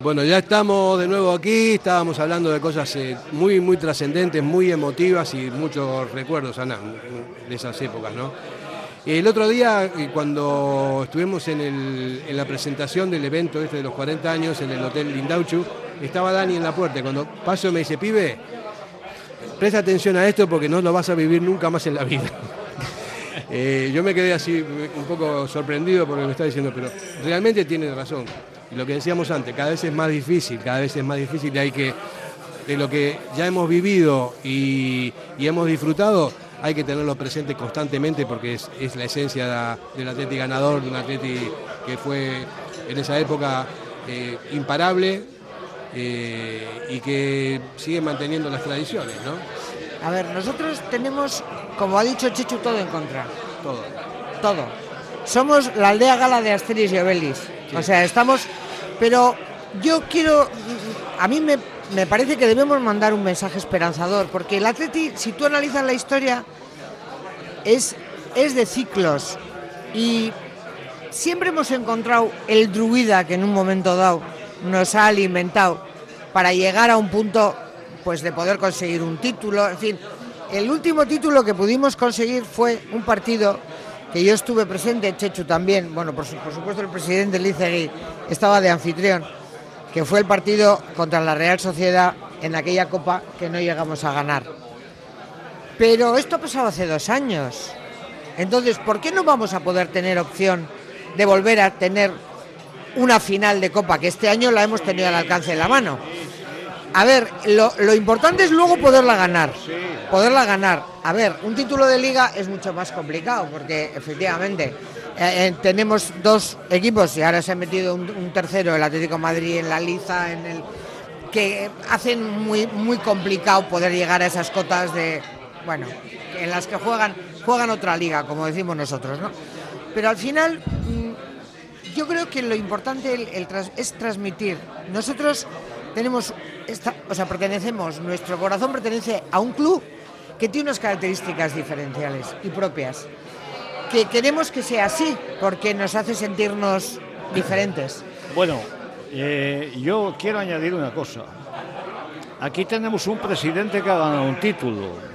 A: Bueno, ya estamos de nuevo aquí, estábamos hablando de cosas eh, muy, muy trascendentes, muy emotivas y muchos recuerdos, Ana, de esas épocas, ¿no? El otro día, eh, cuando estuvimos en, la presentación del evento este de los 40 años en el Hotel Lindauchu, estaba Dani en la puerta. Cuando paso me dice, pibe, presta atención a esto porque no lo vas a vivir nunca más en la vida. Eh, yo me quedé así un poco sorprendido por lo que me está diciendo, pero realmente tiene razón. Y lo que decíamos antes, cada vez es más difícil, cada vez es más difícil y hay que, de lo que ya hemos vivido y, y hemos disfrutado, hay que tenerlo presente constantemente porque es, es la esencia del atleti ganador, de un atleti que fue en esa época eh, imparable eh, y que sigue manteniendo las tradiciones, ¿no?
C: A ver, nosotros tenemos, como ha dicho Chechu, todo en contra.
A: Todo.
C: Todo. Somos la aldea gala de Asterix y O sea, estamos... Pero yo quiero... A mí me, me parece que debemos mandar un mensaje esperanzador, porque el Atleti, si tú analizas la historia, es, es de ciclos. Y siempre hemos encontrado el druida que en un momento dado nos ha alimentado para llegar a un punto pues de poder conseguir un título, en fin, el último título que pudimos conseguir fue un partido que yo estuve presente, Chechu también, bueno, por, su- por supuesto el presidente Lizegui estaba de anfitrión, que fue el partido contra la Real Sociedad en aquella copa que no llegamos a ganar. Pero esto ha pasado hace dos años. Entonces, ¿por qué no vamos a poder tener opción de volver a tener una final de copa que este año la hemos tenido al alcance de la mano? A ver, lo, importante es luego poderla ganar. Poderla ganar. A ver, un título de liga es mucho más complicado porque efectivamente eh, eh, tenemos dos equipos y ahora se ha metido un, tercero, el Atlético Madrid en la liza, en el que hacen muy muy complicado poder llegar a esas cotas de bueno, en las que juegan juegan otra liga, como decimos nosotros, ¿no? Pero al final mm, yo creo que lo importante es transmitir. Nosotros tenemos, esta, o sea, pertenecemos, nuestro corazón pertenece a un club que tiene unas características diferenciales y propias, que queremos que sea así, porque nos hace sentirnos diferentes.
D: Bueno, eh, yo quiero añadir una cosa. Aquí tenemos un presidente que ha ganado un título.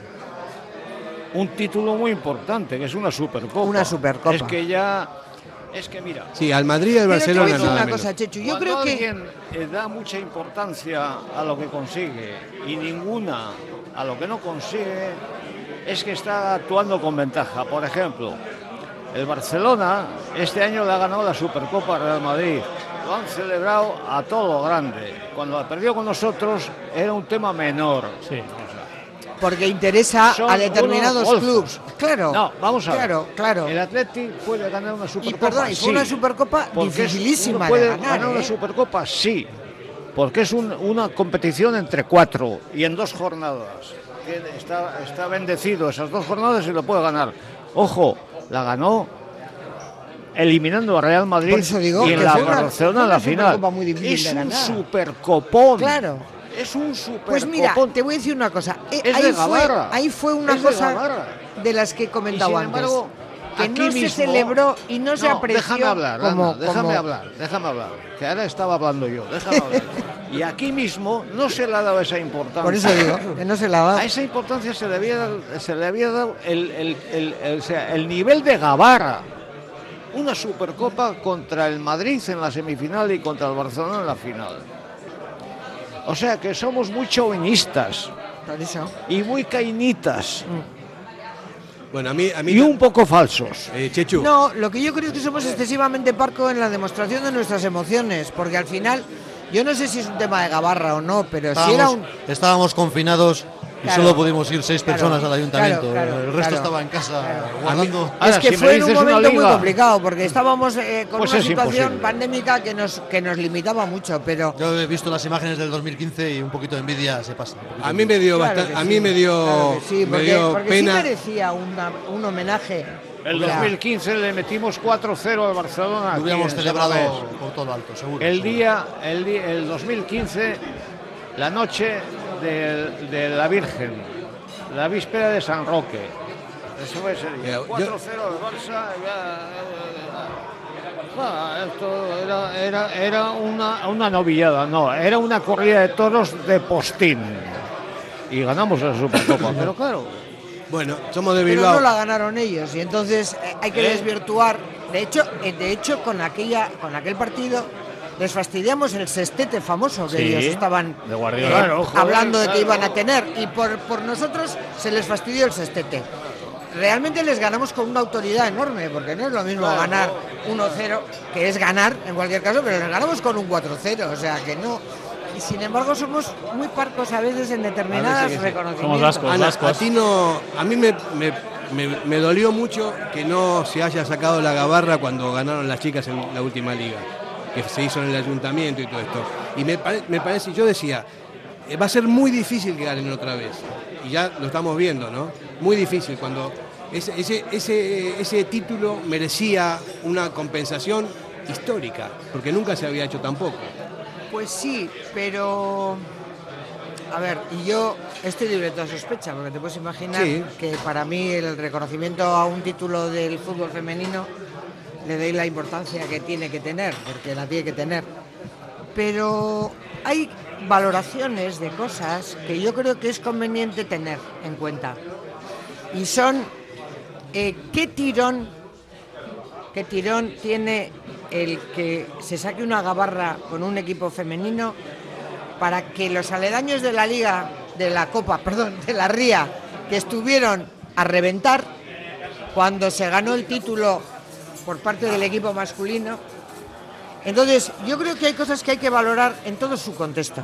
D: Un título muy importante, que es una Supercopa.
C: Una Supercopa.
D: Es que ya... Es que mira...
A: Sí, al Madrid y al
C: Pero te voy a
A: Barcelona
C: decir
A: nada
C: una
A: menos.
C: cosa, Chechu, yo
D: Cuando
C: creo que
D: alguien da mucha importancia a lo que consigue y ninguna a lo que no consigue, es que está actuando con ventaja. Por ejemplo, el Barcelona este año le ha ganado la Supercopa al Real Madrid. Lo han celebrado a todo grande. Cuando la perdió con nosotros era un tema menor.
C: Porque interesa a determinados clubes. Claro.
D: No, vamos a ver.
C: Claro, claro.
D: El Atleti puede ganar una Supercopa.
C: Y perdón,
D: sí.
C: una Supercopa dificilísima
D: uno
C: de
D: puede
C: ganar,
D: ganar una
C: ¿eh?
D: Supercopa, sí, porque es un- una competición entre cuatro y en dos jornadas. Está, está bendecido esas dos jornadas y lo puede ganar. Ojo, la ganó eliminando a Real Madrid
C: digo
D: y en la
C: una-
D: Barcelona
C: una
D: la final. Es
C: de
D: un
C: ganar.
D: supercopón.
C: Claro.
D: Es un supercopón.
C: Pues mira, te voy a decir una cosa. Eh,
D: Es
C: ahí,
D: de
C: fue, ahí fue una
D: Es
C: cosa de las que he comentado
D: Y sin
C: antes.
D: embargo,
C: que
D: aquí
C: no se celebró y no, se
D: No,
C: apreció
D: Déjame hablar,
C: como,
D: anda, déjame
C: como-
D: hablar, déjame hablar. Que ahora estaba hablando yo, déjame hablar. y aquí mismo no se le ha dado esa importancia.
C: Por eso digo, que no se la ha dado.
D: A esa importancia se le había, se le había dado el, el- el- el- o sea, el nivel de Gabarra. Una Supercopa contra el Madrid en la semifinal y contra el Barcelona en la final. O sea que somos muy chauvinistas
C: Por eso.
D: y muy cainitas
A: Bueno, a mí, a mí
D: y un poco falsos.
A: eh, Chechu,
C: No, lo que yo creo es que somos excesivamente parcos en la demostración de nuestras emociones, porque al final, yo no sé si es un tema de gabarra o no, pero si era un...
E: estábamos confinados y
C: Claro.
E: solo pudimos ir seis
C: Claro,
E: personas al ayuntamiento.
C: claro, claro,
E: el resto
C: claro.
E: estaba en casa
C: Claro.
E: guardando.
C: es
D: Ahora,
C: que
D: si me
C: fue en un momento muy complicado, porque estábamos eh, con
D: Pues
C: una
D: es
C: situación
D: imposible.
C: pandémica que nos, que nos limitaba mucho, pero...
E: Yo he visto las imágenes del 2015 y un poquito de envidia se pasa.
A: a mí me dio
C: Claro
A: bastante, a
C: sí,
A: mí me dio,
C: sí,
A: me
C: porque,
A: dio
C: porque
A: pena.
C: sí merecía una- un homenaje.
D: El
C: O sea,
D: 2015 le metimos 4-0 al Barcelona.
E: Lo hubiéramos celebrado por todo lo alto, seguro.
D: El
E: seguro.
D: día, el 2015, la noche de, la Virgen, la víspera de San Roque. Eso fue ese día.
A: Mira, yo-
D: 4-0 al Barça. ya- Ah, esto era, era, era una, una novillada, no, era una corrida de toros de postín. Y ganamos la Supercopa, pero claro,
A: Bueno, somos de
C: Pero
A: Bilbao.
C: no la ganaron ellos y entonces eh, hay que
D: ¿Eh?
C: desvirtuar. De hecho, eh, de hecho con aquella, con aquel partido les fastidiamos el sextete famoso que
B: Sí,
C: ellos estaban
B: de Guardiola.
C: eh,
D: Claro, joder,
C: hablando de que
D: claro.
C: iban a tener y por, por nosotros se les fastidió el sextete. Realmente les ganamos con una autoridad enorme, porque no es lo mismo
D: Claro.
C: ganar 1-0, que es ganar en cualquier caso, pero les ganamos con un 4-0, o sea que no. Y sin embargo somos muy parcos a veces en determinadas reconocimientos.
B: Somos vascos.
A: Ana,
B: vascos.
A: a ti no, a mí me, me- me- me dolió mucho que no se haya sacado la gabarra cuando ganaron las chicas en la última liga, que se hizo en el ayuntamiento y todo esto. Y me, pare- me parece, yo decía, eh, va a ser muy difícil que ganen otra vez. Y ya lo estamos viendo, ¿no? Muy difícil cuando ese, ese, ese, ese título merecía una compensación histórica, porque nunca se había hecho tampoco.
C: Pues sí, pero. A ver, y yo estoy libre de toda sospecha, porque te puedes imaginar
A: Sí.
C: que para mí el reconocimiento a un título del fútbol femenino le doy la importancia que tiene que tener, porque la tiene que tener. Pero hay valoraciones de cosas que yo creo que es conveniente tener en cuenta. Y son eh, qué tirón, qué tirón tiene el que se saque una gabarra con un equipo femenino para que los aledaños de la liga, de la Copa, perdón, de la Ría, que estuvieron a reventar cuando se ganó el título por parte del equipo masculino. Entonces, yo creo que hay cosas que hay que valorar en todo su contexto,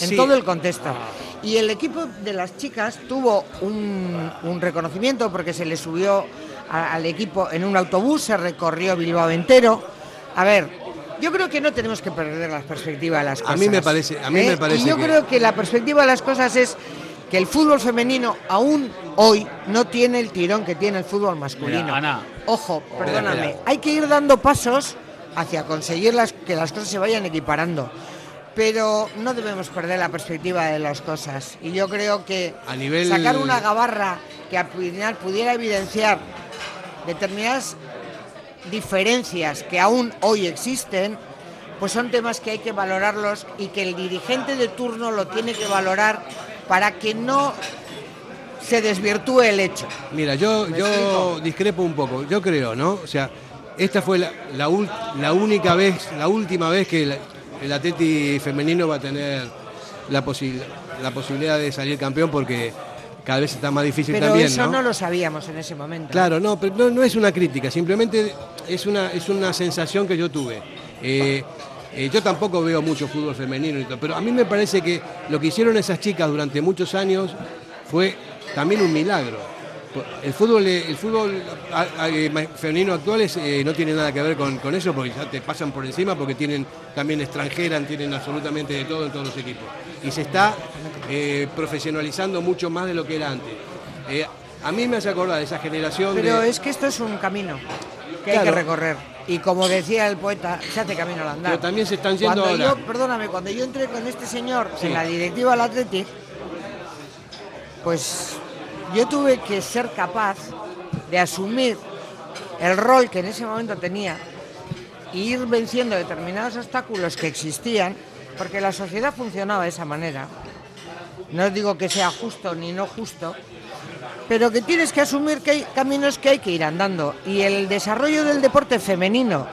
C: en
A: Sí.
C: todo el contexto. Y el equipo de las chicas tuvo un, un reconocimiento porque se le subió a- al equipo en un autobús, se recorrió Bilbao entero. A ver, yo creo que no tenemos que perder la perspectiva de las
A: A
C: cosas.
A: mí me parece- a mí me
C: ¿eh?
A: parece
C: Y yo
A: que-
C: creo que la perspectiva de las cosas es que el fútbol femenino aún hoy no tiene el tirón que tiene el fútbol masculino.
B: Mira, Ana.
C: Ojo, perdóname. Hay que ir dando pasos hacia conseguir las, que las cosas se vayan equiparando. Pero no debemos perder la perspectiva de las cosas. Y yo creo que
A: A nivel-
C: sacar una gabarra que al final pudiera evidenciar determinadas diferencias que aún hoy existen, pues son temas que hay que valorarlos y que el dirigente de turno lo tiene que valorar para que no se desvirtúe el hecho.
A: Mira, yo,
C: ¿Me
A: yo discrepo un poco. Yo creo, ¿no? O sea, esta fue la, la, la única vez, la última vez que la- el Atleti femenino va a tener la, posi- la posibilidad de salir campeón porque cada vez está más difícil
C: Pero
A: también,
C: eso
A: ¿no?
C: ¿no? lo sabíamos en ese momento.
A: Claro, no, pero no, no es una crítica, simplemente es una, es una sensación que yo tuve. Eh, eh, yo tampoco veo mucho fútbol femenino, pero a mí me parece que lo que hicieron esas chicas durante muchos años fue también un milagro. El fútbol, el fútbol eh, femenino actual es, eh, no tiene nada que ver con, con eso, porque ya te pasan por encima, porque tienen también extranjeras, tienen absolutamente de todo en todos los equipos. Y se está eh, profesionalizando mucho más de lo que era antes. Eh, a mí me hace acordar de esa generación
C: Pero
A: de...
C: es que esto es un camino que hay que recorrer. Y como decía el poeta, se hace camino al andar.
A: Pero también se están yendo
C: cuando
A: ahora.
C: Yo, perdóname, cuando yo entré con este señor
A: Sí.
C: en la directiva del Athletic, pues yo tuve que ser capaz de asumir el rol que en ese momento tenía e ir venciendo determinados obstáculos que existían, porque la sociedad funcionaba de esa manera. No digo que sea justo ni no justo, pero que tienes que asumir que hay caminos que hay que ir andando. Y el desarrollo del deporte femenino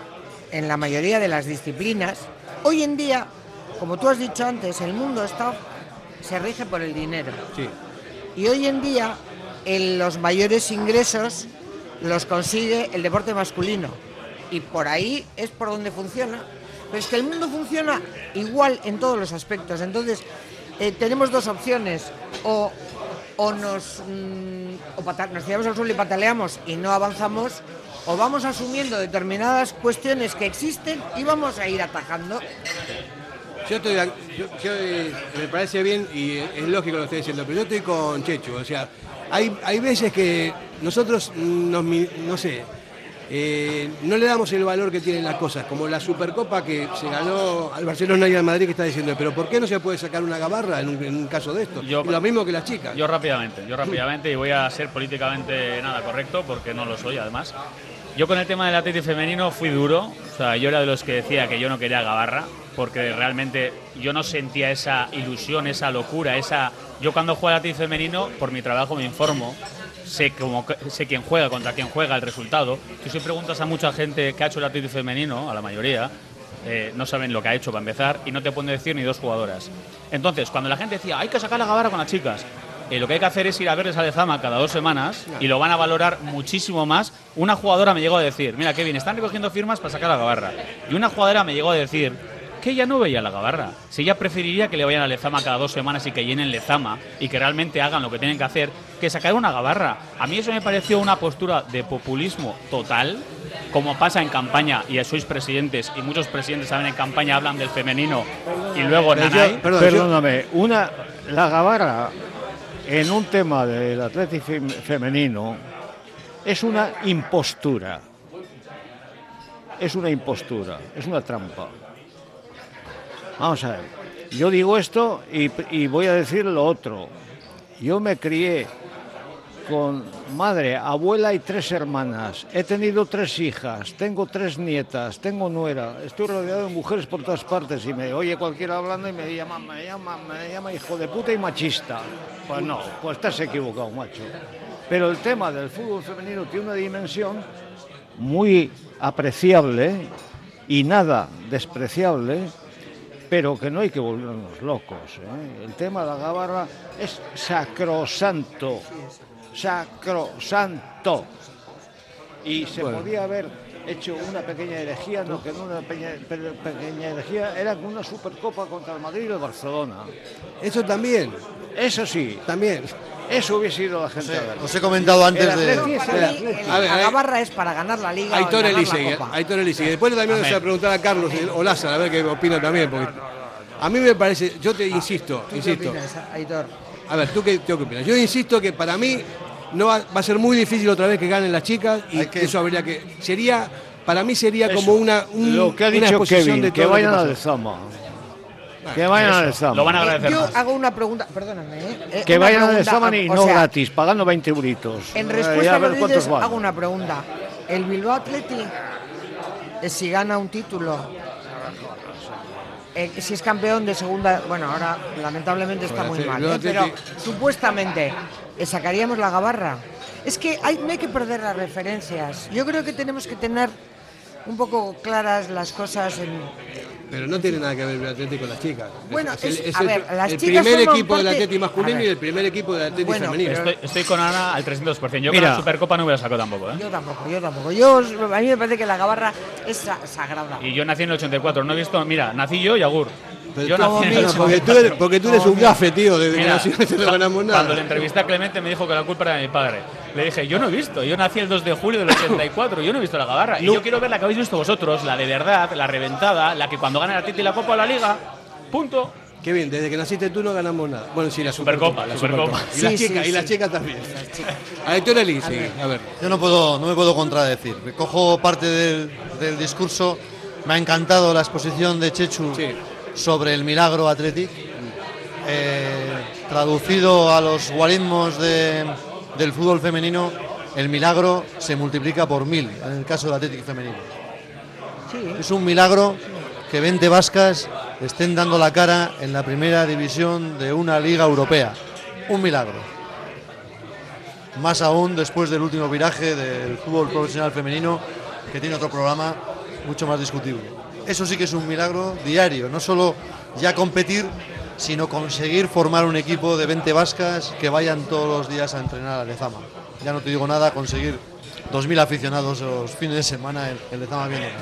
C: en la mayoría de las disciplinas, hoy en día, como tú has dicho antes, el mundo está, se rige por el dinero.
A: Sí.
C: Y hoy en día los mayores ingresos los consigue el deporte masculino. Y por ahí es por donde funciona. Pero es que el mundo funciona igual en todos los aspectos. Entonces, eh, tenemos dos opciones. O, nos, mm, nos tiramos al suelo y pataleamos y no avanzamos, o vamos asumiendo determinadas cuestiones que existen y vamos a ir atajando.
A: Yo estoy, yo- yo, eh, me parece bien y es lógico lo que estoy diciendo, pero yo estoy con Chechu. O sea, hay, hay veces que nosotros nos, no sé, eh, no le damos el valor que tienen las cosas, como la Supercopa que se ganó al Barcelona y al Madrid que está diciendo, pero ¿por qué no se puede sacar una gabarra en un, en un caso de esto? Y lo mismo que las chicas.
B: Yo rápidamente, yo rápidamente y voy a ser políticamente nada correcto porque no lo soy además. Yo con el tema del Atleti femenino fui duro, o sea, yo era de los que decía que yo no quería Gabarra porque realmente yo no sentía esa ilusión, esa locura, esa yo cuando juego al Atleti femenino por mi trabajo me informo, sé cómo sé quién juega, contra quién juega, el resultado. Tú si preguntas a mucha gente que ha hecho el Atleti femenino, a la mayoría, eh, no saben lo que ha hecho para empezar y no te pueden decir ni dos jugadoras. Entonces, cuando la gente decía, hay que sacar la gabarra con las chicas, eh, lo que hay que hacer es ir a verles a Lezama cada dos semanas y lo van a valorar muchísimo más. Una jugadora me llegó a decir, mira Kevin, están recogiendo firmas para sacar la gabarra. Y una jugadora me llegó a decir que ella no veía la gabarra. Si ella preferiría que le vayan a Lezama cada dos semanas y que llenen Lezama y que realmente hagan lo que tienen que hacer, que sacar una gabarra. A mí eso me pareció una postura de populismo total, como pasa en campaña, y sois presidentes, y muchos presidentes saben en campaña hablan del femenino y luego
D: Pero yo-
B: Nanay.
D: perdóname, una, la gabarra en un tema del atletismo fem- femenino es una impostura. es una impostura, es una trampa. Vamos a ver, yo digo esto y, voy a decir lo otro. Yo me crié con madre, abuela y tres hermanas. He tenido tres hijas, tengo tres nietas, tengo nuera. Estoy rodeado de mujeres por todas partes y me oye cualquiera hablando y me llama, me llama, me llama hijo de puta y machista. Pues no, pues estás equivocado, macho. Pero el tema del fútbol femenino tiene una dimensión muy apreciable y nada despreciable, pero que no hay que volvernos locos. ¿eh? El tema de la gabarra es sacrosanto, sacrosanto. Y se
A: Bueno.
D: podía haber hecho una pequeña herejía, no que no una pequeña, pe- pequeña herejía, era una supercopa contra el Madrid y el Barcelona.
A: Eso también.
D: Eso sí.
A: También.
D: Eso hubiese sido la gente. a ver.
E: Os he comentado antes
D: El
E: de...
D: Atleti el
C: mí,
A: A ver,
C: la
A: a ver.
C: gabarra es para ganar la liga
A: Aitor Elizegui,
C: copa.
A: Aitor Elizegui. Después también voy a preguntar a Carlos o Lázaro, a ver qué opina también. Porque a mí me parece, yo te insisto,
C: ¿Tú qué
A: insisto.
C: opinas, Aitor?
A: A ver, ¿tú qué, tú qué opinas? Yo insisto que para mí no va, va a ser muy difícil otra vez que ganen las chicas y
E: que-
A: eso habría que. Sería, para mí sería
D: Eso.
A: como una, un-
D: lo que ha
A: una
D: dicho
A: exposición
D: Kevin,
A: de
D: que vayan
A: pasó.
D: al Zama. Que vayan
B: Eso,
D: al Zama.
B: lo van a agradecer
C: yo
B: más.
C: hago una pregunta, perdóname. ¿eh? Eh,
D: Que
C: una
D: vayan al
C: pregunta,
D: Zama y no
C: sea,
D: gratis, pagando 20 euritos.
C: En
D: Eh,
C: respuesta
D: a
C: lo
D: ver
C: dices, hago una pregunta. ¿El Bilbao Atleti, eh, si gana un título, eh, si es campeón de segunda, bueno, ahora lamentablemente está muy mal, ¿eh? pero supuestamente sacaríamos la gabarra. Es que hay, no hay que perder las referencias. Yo creo que tenemos que tener un poco claras las cosas en,
A: Pero no tiene nada que ver el Atlético con las chicas.
C: Bueno,
A: el,
C: es- a
A: el-
C: ver, las
A: el
C: chicas
A: primer equipo del Atlético masculino y el primer equipo del Atlético
C: Bueno,
A: femenino.
B: Estoy, estoy con Ana al 300%. Yo
D: Mira.
B: con la Supercopa no hubiera sacado tampoco, ¿eh?
C: Yo tampoco, yo tampoco. Yo, a mí me parece que la gabarra es sa- sagrada.
B: Y yo nací en el 84, no he visto, mira, nací yo y Agur.
A: Pero
B: yo nací en el
A: Bueno,
B: 84.
A: porque, tú eres, porque tú eres un gafe, tío. Que
B: Mira,
A: nacimos no ganamos nada.
B: Cuando le entrevisté a Clemente me dijo que la culpa era de mi padre. Le dije, yo no he visto, yo nací el 2 de julio del 84, yo no he visto la gabarra. Y yo quiero ver la que habéis visto vosotros, la de verdad, la reventada, la que cuando gana la Titi y la Copa o la Liga, punto.
A: Qué bien, desde que naciste tú no ganamos nada. Bueno, sí, la
B: Supercopa, la Supercopa.
A: Y las
C: Sí,
A: chicas,
C: sí,
A: y las chicas también. A Héctor Elise, a ver.
E: Yo no puedo, no me puedo contradecir. Me cojo parte del, del discurso. Me ha encantado la exposición de Chechu
A: Sí.
E: sobre el milagro Athletic. Eh, traducido a los guarismos de- del fútbol femenino, el milagro se multiplica por mil en el caso del Athletic femenino.
C: Sí.
E: Es un milagro que 20 vascas estén dando la cara en la primera división de una liga europea. Un milagro. Más aún después del último viraje del fútbol profesional femenino, que tiene otro programa mucho más discutible. Eso sí que es un milagro diario, no solo ya competir, sino conseguir formar un equipo de 20 vascas que vayan todos los días a entrenar a Lezama. Ya no te digo nada, conseguir 2.000 aficionados los fines de semana en, en Lezama viéndolas.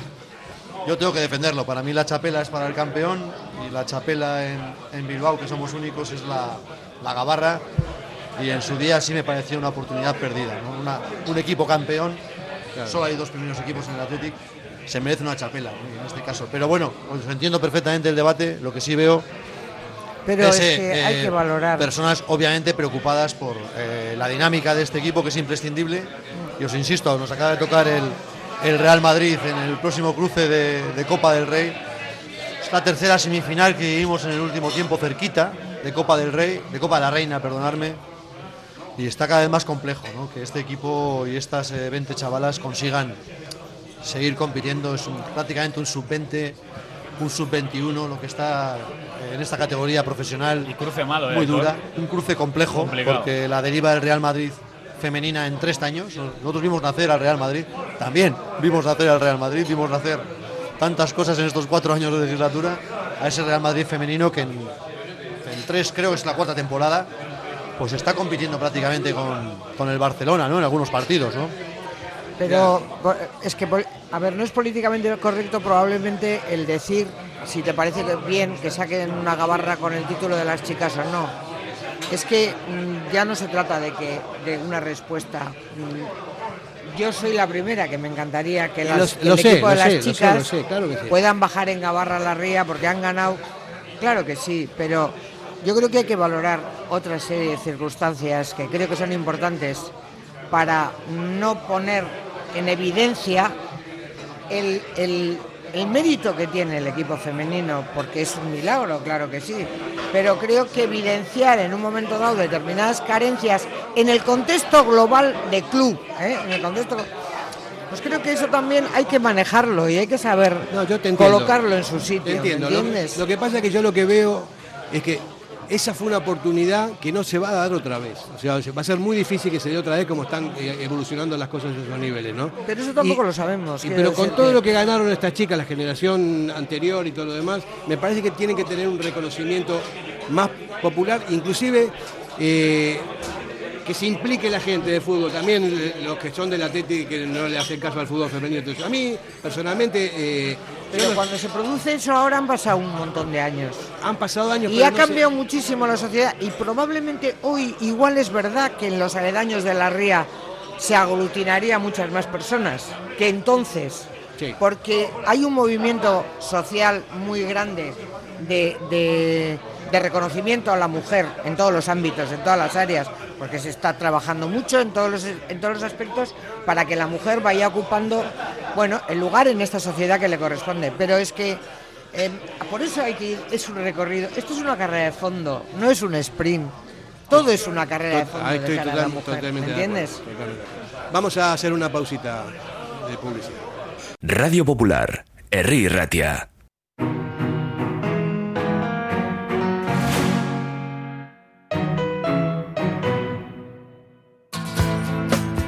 E: Yo tengo que defenderlo. Para mí la chapela es para el campeón y la chapela en, en Bilbao, que somos únicos, es la, la gabarra. Y en su día sí me pareció una oportunidad perdida. ¿no? Una- un equipo campeón, solo hay dos primeros equipos en el Athletic, se merece una chapela en este caso. Pero bueno, os entiendo perfectamente el debate. Lo que sí veo
C: Pero es que hay
E: eh,
C: que valorar.
E: Personas obviamente preocupadas por eh, la dinámica de este equipo que es imprescindible. Y os insisto, nos acaba de tocar el, el Real Madrid en el próximo cruce de, de Copa del Rey. Es la tercera semifinal que vivimos en el último tiempo cerquita de Copa del Rey, de Copa de la Reina, perdonarme. Y está cada vez más complejo ¿no? que este equipo y estas eh, 20 chavalas consigan seguir compitiendo. Es un- prácticamente un sub-20, un sub-21, lo que está eh, en esta categoría profesional.
B: Y cruce malo, ¿eh?
E: Muy dura, un cruce complejo,
B: Complicado.
E: porque la deriva del Real Madrid femenina en tres años, nosotros vimos nacer al Real Madrid, también vimos nacer al Real Madrid, vimos nacer tantas cosas en estos cuatro años de legislatura, a ese Real Madrid femenino que en, en tres, creo que es la cuarta temporada, pues está compitiendo prácticamente con, con el Barcelona, ¿no? En algunos partidos, ¿no?
C: Pero es que, a ver, no es políticamente correcto probablemente el decir si te parece bien que saquen una gabarra con el título de las chicas o no. Es que mm, ya no se trata de que de una respuesta. Mm, Yo soy la primera que me encantaría que, las-
A: lo-
C: que
A: lo
C: el
A: sé,
C: equipo de las
A: sé, lo sé,
C: chicas
A: lo sé, claro que sí.
C: puedan bajar en Gabarra la ría porque han ganado. Claro que sí, pero yo creo que hay que valorar otra serie de circunstancias que creo que son importantes para no poner en evidencia el, el- el mérito que tiene el equipo femenino, porque es un milagro, claro que sí, pero creo que evidenciar en un momento dado determinadas carencias en el contexto global de club, ¿eh? en el contexto pues creo que eso también hay que manejarlo y hay que saber colocarlo en su sitio,
A: Te entiendo.
C: ¿me
A: Lo,
C: entiendes?
A: lo que pasa es que yo lo que veo es que esa fue una oportunidad que no se va a dar otra vez. O sea, va a ser muy difícil que se dé otra vez como están eh, evolucionando las cosas en esos niveles, ¿no?
C: Pero eso tampoco
A: Y-
C: lo sabemos.
A: Y pero con todo
C: que-
A: lo que ganaron estas chicas, la generación anterior y todo lo demás, me parece que tienen que tener un reconocimiento más popular, inclusive eh, que se implique la gente de fútbol, también eh, los que son del Atleti que no le hacen caso al fútbol femenino. Entonces, a mí, personalmente... eh,
C: Pero
A: no-
C: cuando se produce eso ahora han pasado un montón de años.
A: Han pasado años,
C: Y ha
A: no
C: cambiado muchísimo la sociedad y probablemente hoy igual es verdad que en los aledaños de la ría se aglutinaría muchas más personas que entonces. Porque hay un movimiento social muy grande de, de- de reconocimiento a la mujer en todos los ámbitos, en todas las áreas, porque se está trabajando mucho en todos los, en todos los aspectos para que la mujer vaya ocupando bueno, el lugar en esta sociedad que le corresponde. Pero es que eh, por eso hay que ir, es un recorrido, esto es una carrera de fondo, no es un sprint. Todo es una carrera de fondo
A: Ahí
C: de
A: estoy
C: cara a la
A: total-
C: mujer,
A: totalmente
C: ¿me
A: de acuerdo,
C: entiendes?
A: Vamos a hacer una pausita de publicidad.
F: Radio Popular, Herri Ratia.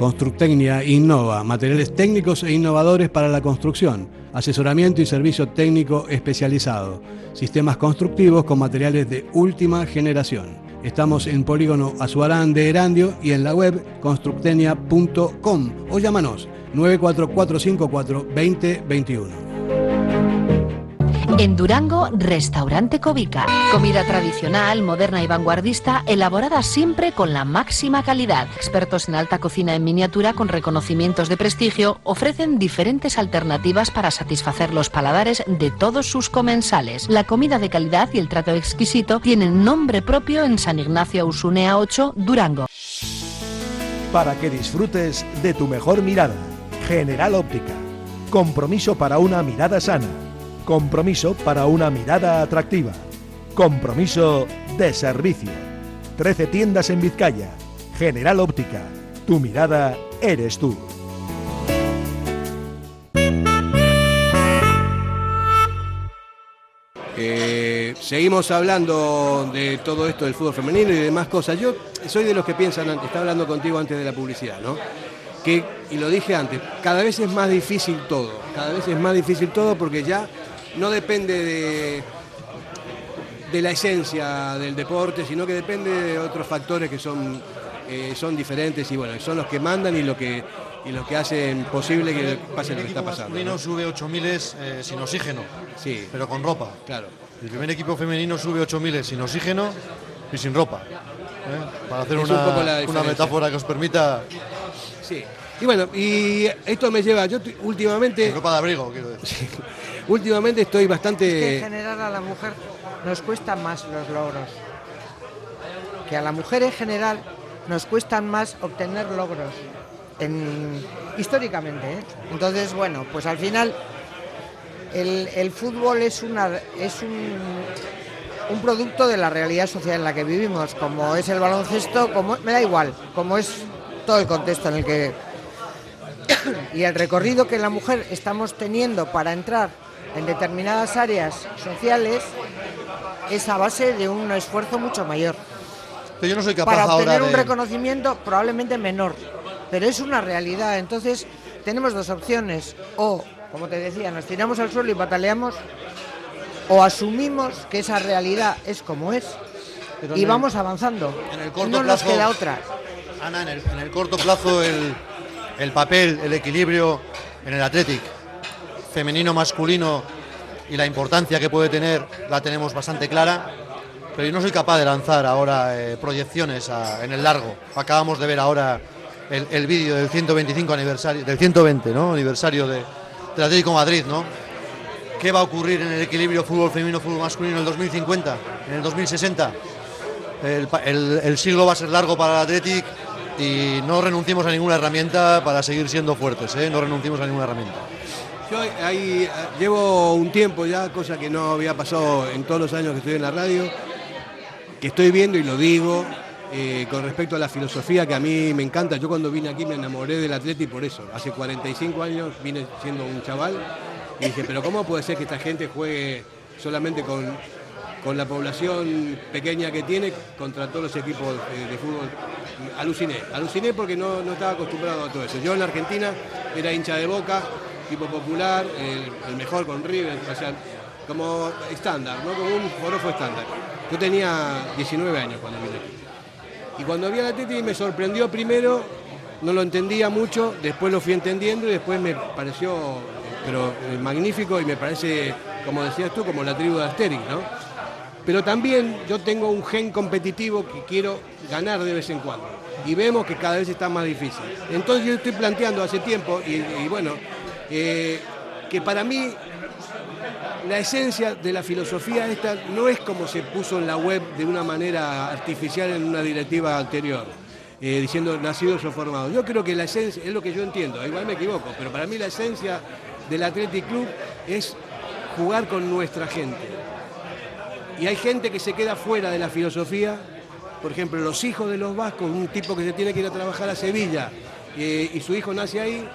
A: Constructecnia innova, materiales técnicos e innovadores para la construcción, asesoramiento y servicio técnico especializado, sistemas constructivos con materiales de última generación. Estamos en Polígono Azuarán de Erandio y en la web constructenia.com o llámanos 94454 2021.
G: En Durango, Restaurante Covica. Comida tradicional, moderna y vanguardista, elaborada siempre con la máxima calidad. Expertos en alta cocina en miniatura con reconocimientos de prestigio ofrecen diferentes alternativas para satisfacer los paladares de todos sus comensales. La comida de calidad y el trato exquisito tienen nombre propio en San Ignacio Usunea 8, Durango.
H: Para que disfrutes de tu mejor mirada. General Óptica. Compromiso para una mirada sana. Compromiso para una mirada atractiva. Compromiso de servicio. 13 tiendas en Vizcaya. General Óptica. Tu mirada eres tú.
A: Eh, seguimos hablando de todo esto del fútbol femenino y de demás cosas. Yo soy de los que piensan, estaba hablando contigo antes de la publicidad, ¿no? Que, y lo dije antes, cada vez es más difícil todo, cada vez es más difícil todo porque ya no depende de, de la esencia del deporte, sino que depende de otros factores que son, eh, son diferentes y bueno, son los que mandan y lo que, y los que hacen posible que pase lo que está pasando.
E: masculino
A: ¿no?
E: sube 8000 eh, sin oxígeno,
A: Sí.
E: pero con ropa.
A: Claro.
E: El primer equipo femenino sube 8000 sin oxígeno y sin ropa. ¿eh? Para hacer
A: Es
E: una,
A: un
E: una metáfora que os permita.
A: Sí. Y bueno, y esto me lleva, yo últimamente...
E: ropa de abrigo, quiero decir.
A: últimamente estoy
C: Es que
A: bastante...
C: en general a la mujer nos cuestan más los logros. Que a la mujer en general nos cuestan más obtener logros. En, históricamente. ¿eh? Entonces, bueno, pues al final el, el fútbol es, una, es un, un producto de la realidad social en la que vivimos, como es el baloncesto, como me da igual, como es todo el contexto en el que y el recorrido que la mujer estamos teniendo para entrar en determinadas áreas sociales es a base de un esfuerzo mucho mayor.
E: Pero yo no soy capaz
C: Para
E: ahora
C: obtener un reconocimiento probablemente menor, pero es una realidad. Entonces tenemos dos opciones, o como te decía, nos tiramos al suelo y pataleamos, o asumimos que esa realidad es como es
E: Pero
C: y
E: el-
C: vamos avanzando.
E: en el corto
C: no nos
E: plazo-
C: queda otra.
E: Ana, en el, en el corto plazo el, el papel, el equilibrio en el Athletic, femenino, masculino y la importancia que puede tener la tenemos bastante clara, pero yo no soy capaz de lanzar ahora eh, proyecciones en el largo. Acabamos de ver ahora el, vídeo del 125 aniversario, del 120 ¿no? aniversario de, del Atlético Madrid, ¿no? ¿Qué va a ocurrir en el equilibrio fútbol femenino, fútbol masculino en el 2050, en el 2060? El, siglo va a ser largo para el Athletic y no renunciemos a ninguna herramienta para seguir siendo fuertes, ¿eh? no renunciemos a ninguna herramienta.
A: Yo ahí llevo un tiempo ya, cosa que no había pasado en todos los años que estoy en la radio, que estoy viendo y lo digo eh, con respecto a la filosofía que a mí me encanta. Yo cuando vine aquí me enamoré del Atleti por eso. Hace 45 años vine siendo un chaval y dije, pero ¿cómo puede ser que esta gente juegue solamente con, con la población pequeña que tiene contra todos los equipos de fútbol? Aluciné, aluciné porque no, no estaba acostumbrado a todo eso. Yo en la Argentina era hincha de boca, tipo popular, el, mejor con River, o sea, como estándar, ¿no? Como un forofo estándar. Yo tenía 19 años cuando vine aquí. Y cuando vi a la Teti me sorprendió primero, no lo entendía mucho, después lo fui entendiendo y después me pareció pero eh, magnífico y me parece, como decías tú, como la tribu de Asterix, ¿no? Pero también yo tengo un gen competitivo que quiero ganar de vez en cuando. Y vemos que cada vez está más difícil. Entonces yo estoy planteando hace tiempo, y bueno, que para mí la esencia de la filosofía esta no es como se puso en la web de una manera artificial en una directiva anterior, eh, diciendo nacidos o formados. Yo creo que la esencia, es lo que yo entiendo, igual me equivoco, pero para mí la esencia del Athletic Club es jugar con nuestra gente. Y hay gente que se queda fuera de la filosofía, por ejemplo, los hijos de los vascos, un tipo que se tiene que ir a trabajar a Sevilla eh, y su hijo nace ahí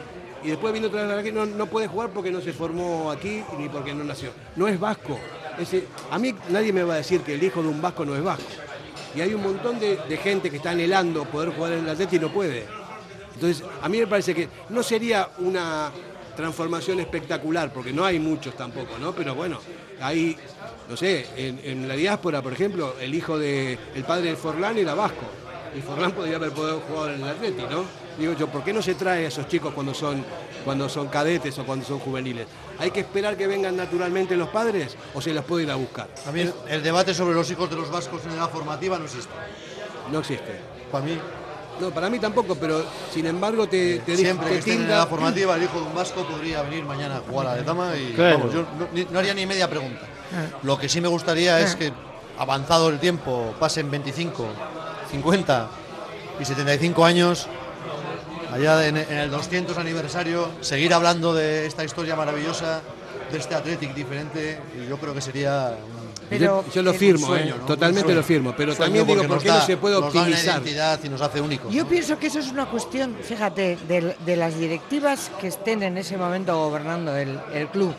A: y después viene otra vez aquí, no, no puede jugar porque no se formó aquí ni porque no nació. No es vasco. Ese- a mí nadie me va a decir que el hijo de un vasco no es vasco. Y hay un montón de, de gente que está anhelando poder jugar en el Atleti y no puede. Entonces, a mí me parece que no sería una transformación espectacular, porque no hay muchos tampoco, ¿no? Pero bueno, hay, no sé, en, en la diáspora, por ejemplo, el hijo de, el padre de Forlán era vasco. Y Forlán podría haber podido jugar en el Atleti, ¿no? Digo yo, ¿por qué no se trae a esos chicos cuando son, cuando son cadetes o cuando son juveniles? ¿Hay que esperar que vengan naturalmente los padres o se los puede ir a buscar?
E: A mí el, el debate sobre los hijos de los vascos en edad formativa no existe.
A: No existe.
E: Para mí,
A: No, para mí tampoco, pero sin embargo te, te
E: siempre
A: te
E: que estén en edad formativa, el hijo de un vasco podría venir mañana a jugar a la dama y
A: Claro.
E: vamos, yo no, ni- no haría ni media pregunta. Lo que sí me gustaría es que, avanzado el tiempo, pasen 25, 50 y 75 años, allá en, en el 200 aniversario, seguir hablando de esta historia maravillosa, de este Athletic diferente, y yo creo que sería un,
A: yo, yo lo firmo,
E: sueño,
A: eh,
E: ¿no?
A: totalmente lo firmo, pero
E: Sueño
A: también digo,
E: porque
A: ¿por qué no se puede
E: nos da una
A: optimizar?
E: identidad y nos hace únicos.
C: Yo
E: ¿no?
C: pienso que eso es una cuestión, fíjate, de, de las directivas que estén en ese momento gobernando el, el club.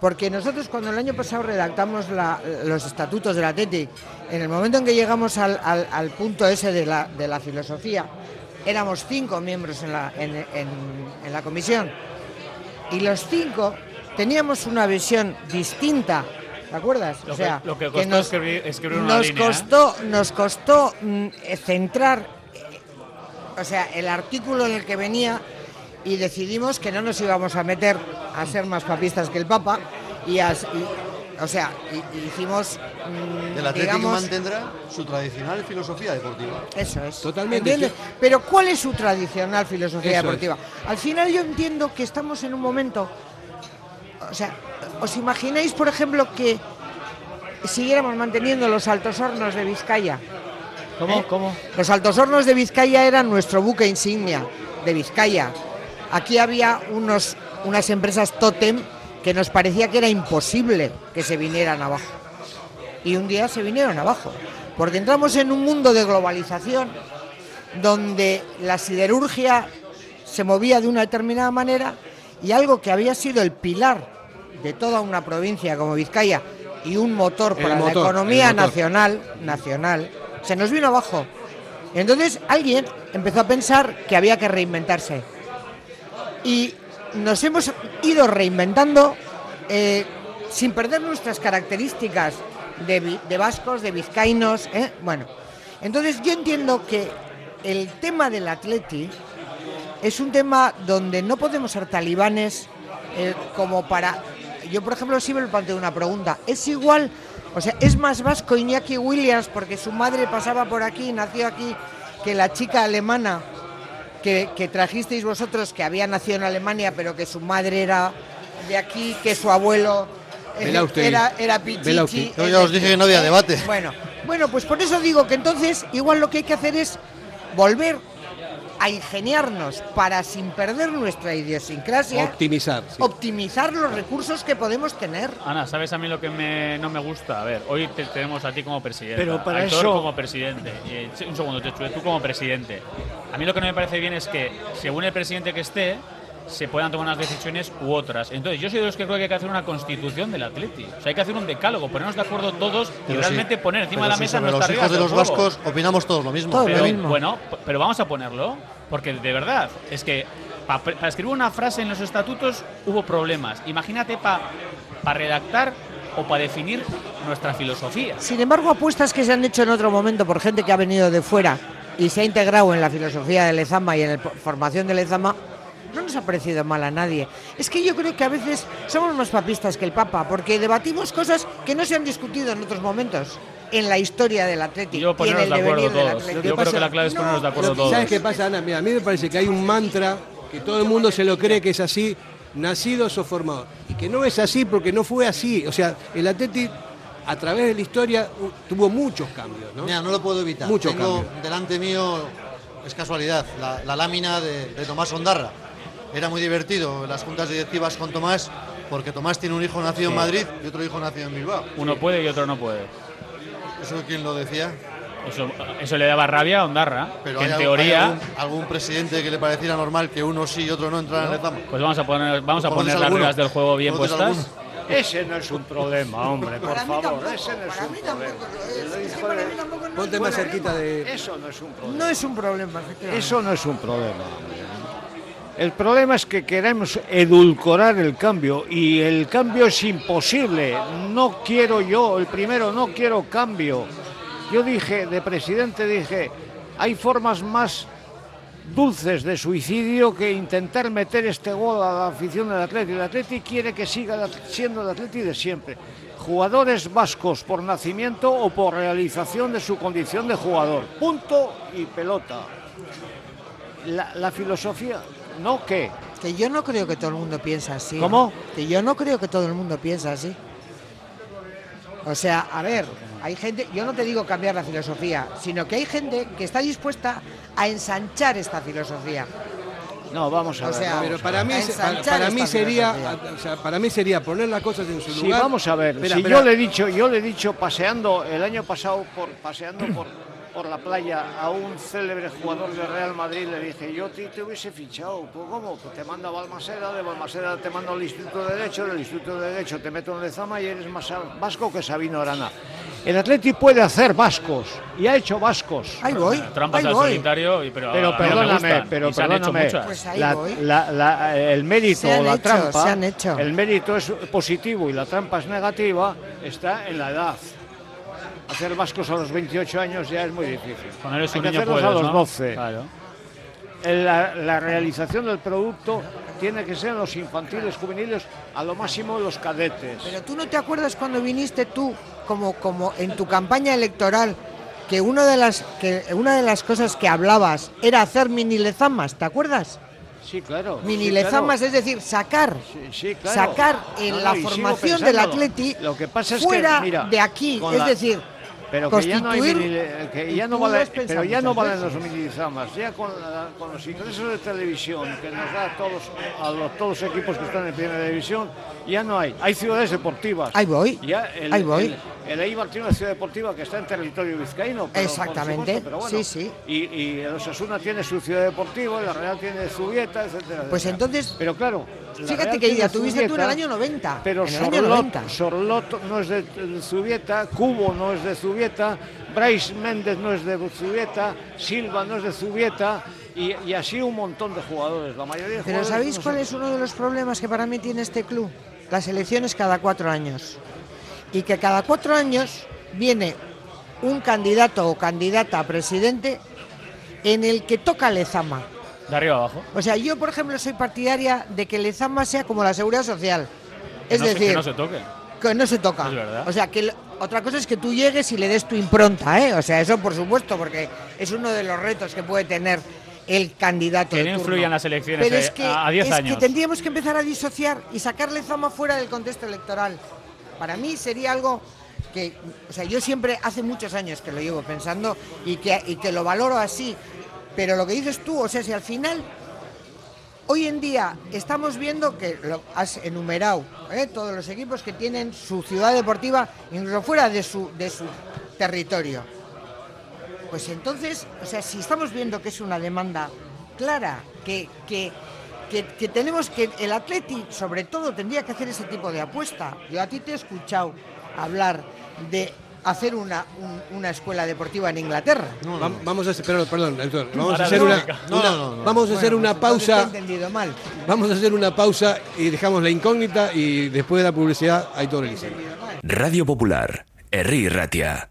C: Porque nosotros cuando el año pasado redactamos la- los estatutos del Athletic, en el momento en que llegamos al, al- al punto ese de la, de la filosofía, éramos cinco miembros en la, en- en- en la comisión. Y los cinco teníamos una visión distinta, ¿te acuerdas?
B: Lo que- lo que costó escribir- escribir una
C: nos
B: línea, ¿eh?
C: costó, nos costó mm, eh, centrar o sea, el artículo en el que venía y decidimos que no nos íbamos a meter a ser más papistas que el Papa y, y- o sea, y- y hicimos mm,
E: El Athletic
C: digamos,
E: mantendrá su tradicional filosofía deportiva.
C: eso es.
A: Totalmente.
C: ¿Entiendes? Pero ¿cuál es su tradicional filosofía
E: Eso es.
C: deportiva? Al final yo entiendo que estamos en un momento, o sea, ¿os imagináis, por ejemplo, que siguiéramos manteniendo los altos hornos de Vizcaya?
B: ¿Cómo?
C: ¿Eh?
B: ¿Cómo?
C: Los altos hornos de Vizcaya eran nuestro buque insignia de Vizcaya. Aquí había unos, unas empresas tótem que nos parecía que era imposible que se vinieran abajo. Y un día se vinieron abajo. Porque entramos en un mundo de globalización donde la siderurgia se movía de una determinada manera y algo que había sido el pilar de toda una provincia como Vizcaya y un motor para
A: motor,
C: la economía nacional, nacional, se nos vino abajo. Entonces alguien empezó a pensar que había que reinventarse. Y nos hemos ido reinventando eh, sin perder nuestras características de, de vascos, de vizcaínos. ¿eh? Bueno, entonces yo entiendo que el tema del atleti es un tema donde no podemos ser talibanes eh, como para... Yo, por ejemplo, siempre me planteo una pregunta. ¿Es igual, o sea, es más vasco Iñaki Williams porque su madre pasaba por aquí, nació aquí, que la chica alemana que, que trajisteis vosotros, que había nacido en Alemania, pero que su madre era de aquí, que su abuelo eh, era, era pichichi?
E: Yo ya os dije que no había
C: eh,
E: debate.
C: Bueno, bueno, pues por eso digo que entonces igual lo que hay que hacer es volver a ingeniarnos para, sin perder nuestra idiosincrasia,
A: Optimizar. sí.
C: optimizar los recursos que podemos tener.
B: Ana, ¿sabes a mí lo que me- no me gusta? A ver, hoy te tenemos a ti como presidente.
D: Pero para
B: Aitor
D: eso-
B: como presidente. y, eh, un segundo, te tú como presidente. A mí lo que no me parece bien es que, según el presidente que esté, se puedan tomar unas decisiones u otras. Entonces, yo soy de los que creo que hay que hacer una constitución del Atleti. O sea, hay que hacer un decálogo, ponernos de acuerdo todos y
E: Pero
B: realmente
E: sí,
B: poner encima
E: pero
B: de la mesa nuestras
E: los hijos de los
B: juego.
E: vascos opinamos todos lo mismo.
B: Pero, Bueno, pero vamos a ponerlo, porque de verdad, es que pa- para escribir una frase en los estatutos hubo problemas. Imagínate para redactar o para definir nuestra filosofía.
C: Sin embargo, apuestas que se han hecho en otro momento por gente que ha venido de fuera y se ha integrado en la filosofía de Lezama y en la formación de Lezama, no nos ha parecido mal a nadie. Es que yo creo que a veces somos más papistas que el Papa, porque debatimos cosas que no se han discutido en otros momentos en la historia del Atlético
B: Yo
C: y en
B: ponernos
C: el
B: de acuerdo todos.
C: Atlético.
B: Yo creo que la clave es ponernos de acuerdo todos.
A: ¿Sabes qué pasa, Ana? Mira, a mí me parece que hay un mantra que todo el mundo se lo cree que es así, nacidos o formados. Y que no es así porque no fue así. O sea, el Atleti a través de la historia tuvo muchos cambios, ¿no?
E: Mira, no lo puedo evitar.
A: Muchos
E: Tengo
A: cambios.
E: delante mío, es casualidad, la, la lámina de, de Tomás Ondarra. Era muy divertido las juntas directivas con Tomás, porque Tomás tiene un hijo nacido en. Madrid y otro hijo nacido en Bilbao.
B: Uno puede y otro no puede.
E: ¿Eso quién lo decía?
B: Eso, eso le daba rabia a Ondarra.
E: Pero
B: que
E: hay
B: en teoría,
E: hay algún, algún presidente que le pareciera normal que uno sí y otro no entraran en el
B: pues vamos a poner, vamos a
E: ¿Tú
B: poner las reglas del juego bien
E: ¿Conoces
B: puestas.
E: alguno?
D: Ese no es un problema, hombre, por favor. Ese no es un problema.
A: Ponte más cerquita de.
D: Eso no es un problema.
C: No es un problema. efectivamente.
D: Eso no es un problema. El problema es que queremos edulcorar el cambio y el cambio es imposible. No quiero yo, el primero, no quiero cambio. Yo dije, de presidente dije, hay formas más dulces de suicidio que intentar meter este gol a la afición del Atleti. El Atleti quiere que siga siendo el Atleti de siempre. Jugadores vascos por nacimiento o por realización de su condición de jugador. Punto y pelota. La filosofía, ¿no qué?
C: Que yo no creo que todo el mundo piensa así.
D: ¿Cómo?
C: Que yo no creo que todo el mundo piensa así. O sea, a ver, hay gente, yo no te digo cambiar la filosofía, sino que hay gente que está dispuesta a ensanchar esta filosofía.
D: No, vamos a
C: O
D: ver.
C: sea,
A: Pero para mí, para, mí sería, o sea, para mí sería poner las cosas en su
D: Sí,
A: lugar.
D: vamos a ver.
A: Espera,
D: si
A: espera.
D: yo le he dicho, yo le he dicho paseando el año pasado por paseando por, por la playa a un célebre jugador de Real Madrid le dije, yo te, te hubiese fichado, pues cómo, pues te mando a Balmaseda, de Balmaseda te mando al Instituto de Derecho, del Instituto de Derecho te meto en Lezama y eres más vasco que Sabino Arana. El Atleti puede hacer vascos y ha hecho vascos.
C: Ahí voy.
B: Trampas
C: ahí
B: al
C: voy.
B: solitario, y- pero,
D: perdóname, pero perdóname.
C: Pues ahí
D: la-
C: voy.
D: la- la- el mérito o la
C: hecho,
D: trampa,
C: se han hecho.
D: el mérito es positivo y la trampa es negativa, está en la edad. Hacer vascos a los 28 años ya es muy difícil.
B: Cuando eres
D: Hay
B: un
D: que
B: niño
D: hacerlos
B: puedes,
D: a los
B: ¿no?
D: 12.
B: Claro.
D: El- La, la realización del producto tiene que ser en los infantiles, juveniles, a lo máximo los cadetes.
C: Pero tú no te acuerdas cuando viniste tú, como, como en tu campaña electoral, que, una de las, que una de las cosas que hablabas era hacer mini lezamas, ¿te acuerdas?
D: Sí, claro.
C: Mini
D: sí,
C: lezamas,
D: claro.
C: es decir, sacar,
D: Sí, sí, claro.
C: sacar en
D: No, no,
C: la formación del. Atleti
D: Lo que pasa es
C: fuera
D: que, mira,
C: de aquí, es
D: la-
C: decir,
D: Pero que ya no hay mini- que ya no
C: tú
D: vale,
C: lo has pensado
D: pero ya no valen los
C: veces.
D: minizamas, ya con, la- con los ingresos de televisión que nos da a todos a los, todos los equipos que están en primera división, ya no hay. Hay ciudades deportivas.
C: Ahí voy,
D: Ya el,
C: ahí voy.
D: El, el Eibar tiene una ciudad deportiva que está en territorio vizcaíno. pero,
C: Exactamente,
D: supuesto, pero bueno.
C: sí, sí.
D: Y, y el Osasuna tiene su ciudad deportiva, la Real tiene Zubieta, etcétera.
C: Pues entonces,
D: Pero claro. la
C: fíjate que ya tuviste tú en el año 90.
D: pero
C: en el año
D: Sorlot,
C: 90.
D: Sorlot no es de de Zubieta, Cubo no es de Zubieta, Bryce Méndez no es de Zubieta, Silva no es de Zubieta Y, y así un montón de jugadores, la mayoría de
C: Pero ¿sabéis
D: no
C: cuál
D: son-
C: es uno de los problemas que para mí tiene este club? Las elecciones cada cuatro años. Y que cada cuatro años viene un candidato o candidata a presidente en el que toca Lezama.
B: De arriba abajo.
C: O sea, yo, por ejemplo, soy partidaria de que Lezama sea como la seguridad social.
B: Que
C: Es
B: no se-
C: decir,
B: que no se toque.
C: que no se toca.
B: Es verdad.
C: O sea, que otra cosa es que tú llegues y le des tu impronta, ¿eh? O sea, eso por supuesto, porque es uno de los retos que puede tener el candidato.
B: Que
C: de
B: no influyan las elecciones
C: Pero
B: eh,
C: es que,
B: a a 10
C: es
B: años.
C: que tendríamos que empezar a disociar y sacarle Zama fuera del contexto electoral. Para mí sería algo que, o sea, yo siempre hace muchos años que lo llevo pensando y que, y que lo valoro así. Pero lo que dices tú, o sea, si al final Hoy en día estamos viendo que lo has enumerado ¿eh? todos los equipos que tienen su ciudad deportiva incluso fuera de su, de su territorio. Pues entonces, o sea, si estamos viendo que es una demanda clara, que, que, que- que tenemos que, el Atleti sobre todo tendría que hacer ese tipo de apuesta. Yo a ti te he escuchado hablar de hacer una, un- una escuela deportiva en Inglaterra.
A: Va- Vamos a hacer, perdón, perdón, doctor, vamos a hacer
C: no.
A: una,
C: No,
A: una-
C: no, no, no.
A: vamos a hacer
C: Bueno,
A: una pausa.
C: entendido mal.
A: Vamos a hacer una pausa y dejamos la incógnita y después de la publicidad hay todo el
F: Radio Popular, Herri Ratia.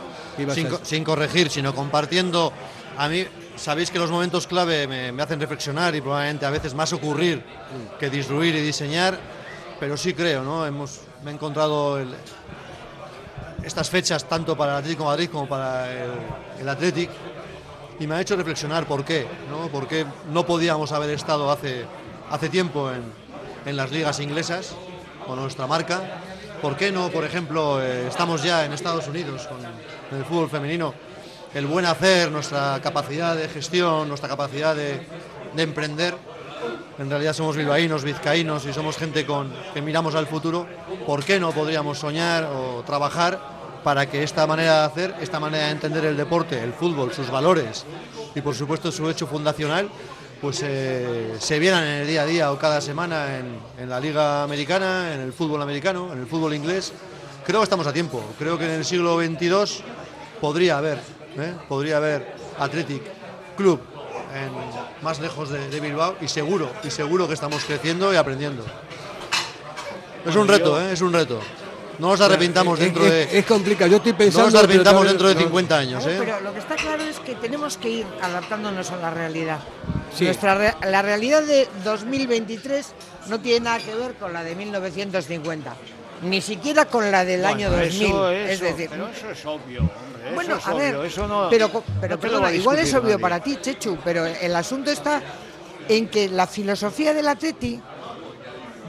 A: ¿Qué ibas a
E: sin, corregir, sino compartiendo. A mí, sabéis que los momentos clave me, me hacen reflexionar y probablemente a veces más ocurrir que disruir y diseñar, pero sí creo, ¿no? Hemos, me he encontrado el- estas fechas tanto para el Atlético de Madrid como para el, el Athletic y me ha hecho reflexionar por qué, ¿no? Por qué no podíamos haber estado hace, hace tiempo en, en las ligas inglesas con nuestra marca. ¿Por qué no, por ejemplo, eh, estamos ya en Estados Unidos con el fútbol femenino? El buen hacer, nuestra capacidad de gestión, nuestra capacidad de, de emprender. En realidad somos bilbaínos, vizcaínos y somos gente con, que miramos al futuro. ¿Por qué no podríamos soñar o trabajar para que esta manera de hacer, esta manera de entender el deporte, el fútbol, sus valores y por supuesto su hecho fundacional, pues eh, se vieran en el día a día o cada semana en, en la liga americana, en el fútbol americano, en el fútbol inglés. Creo que estamos a tiempo. Creo que en el siglo XXII podría haber, ¿eh? podría haber Athletic Club en- más lejos de, de Bilbao y seguro, y seguro que estamos creciendo y aprendiendo. Es un reto, ¿eh? es un reto. No nos arrepintamos
A: Es-
E: dentro
A: es-
E: de.
A: es complicado, yo estoy pensando,
E: No nos arrepintamos dentro de
A: no-
E: 50 años,
C: Claro,
E: ¿eh?
C: Pero lo que está claro es que tenemos que ir adaptándonos a la realidad.
A: Sí.
C: Nuestra re- la realidad de 2023 no tiene nada que ver con la de 1950, ni siquiera con la del año
D: Bueno,
C: 2000.
D: eso-
C: es decir,
D: pero eso es obvio, hombre. eso
C: bueno,
D: es
C: a ver,
D: obvio, eso no-
C: pero, co- pero
D: no
C: perdona, igual es obvio
D: nadie.
C: para ti, Chechu, pero el asunto está en que la filosofía del Atleti,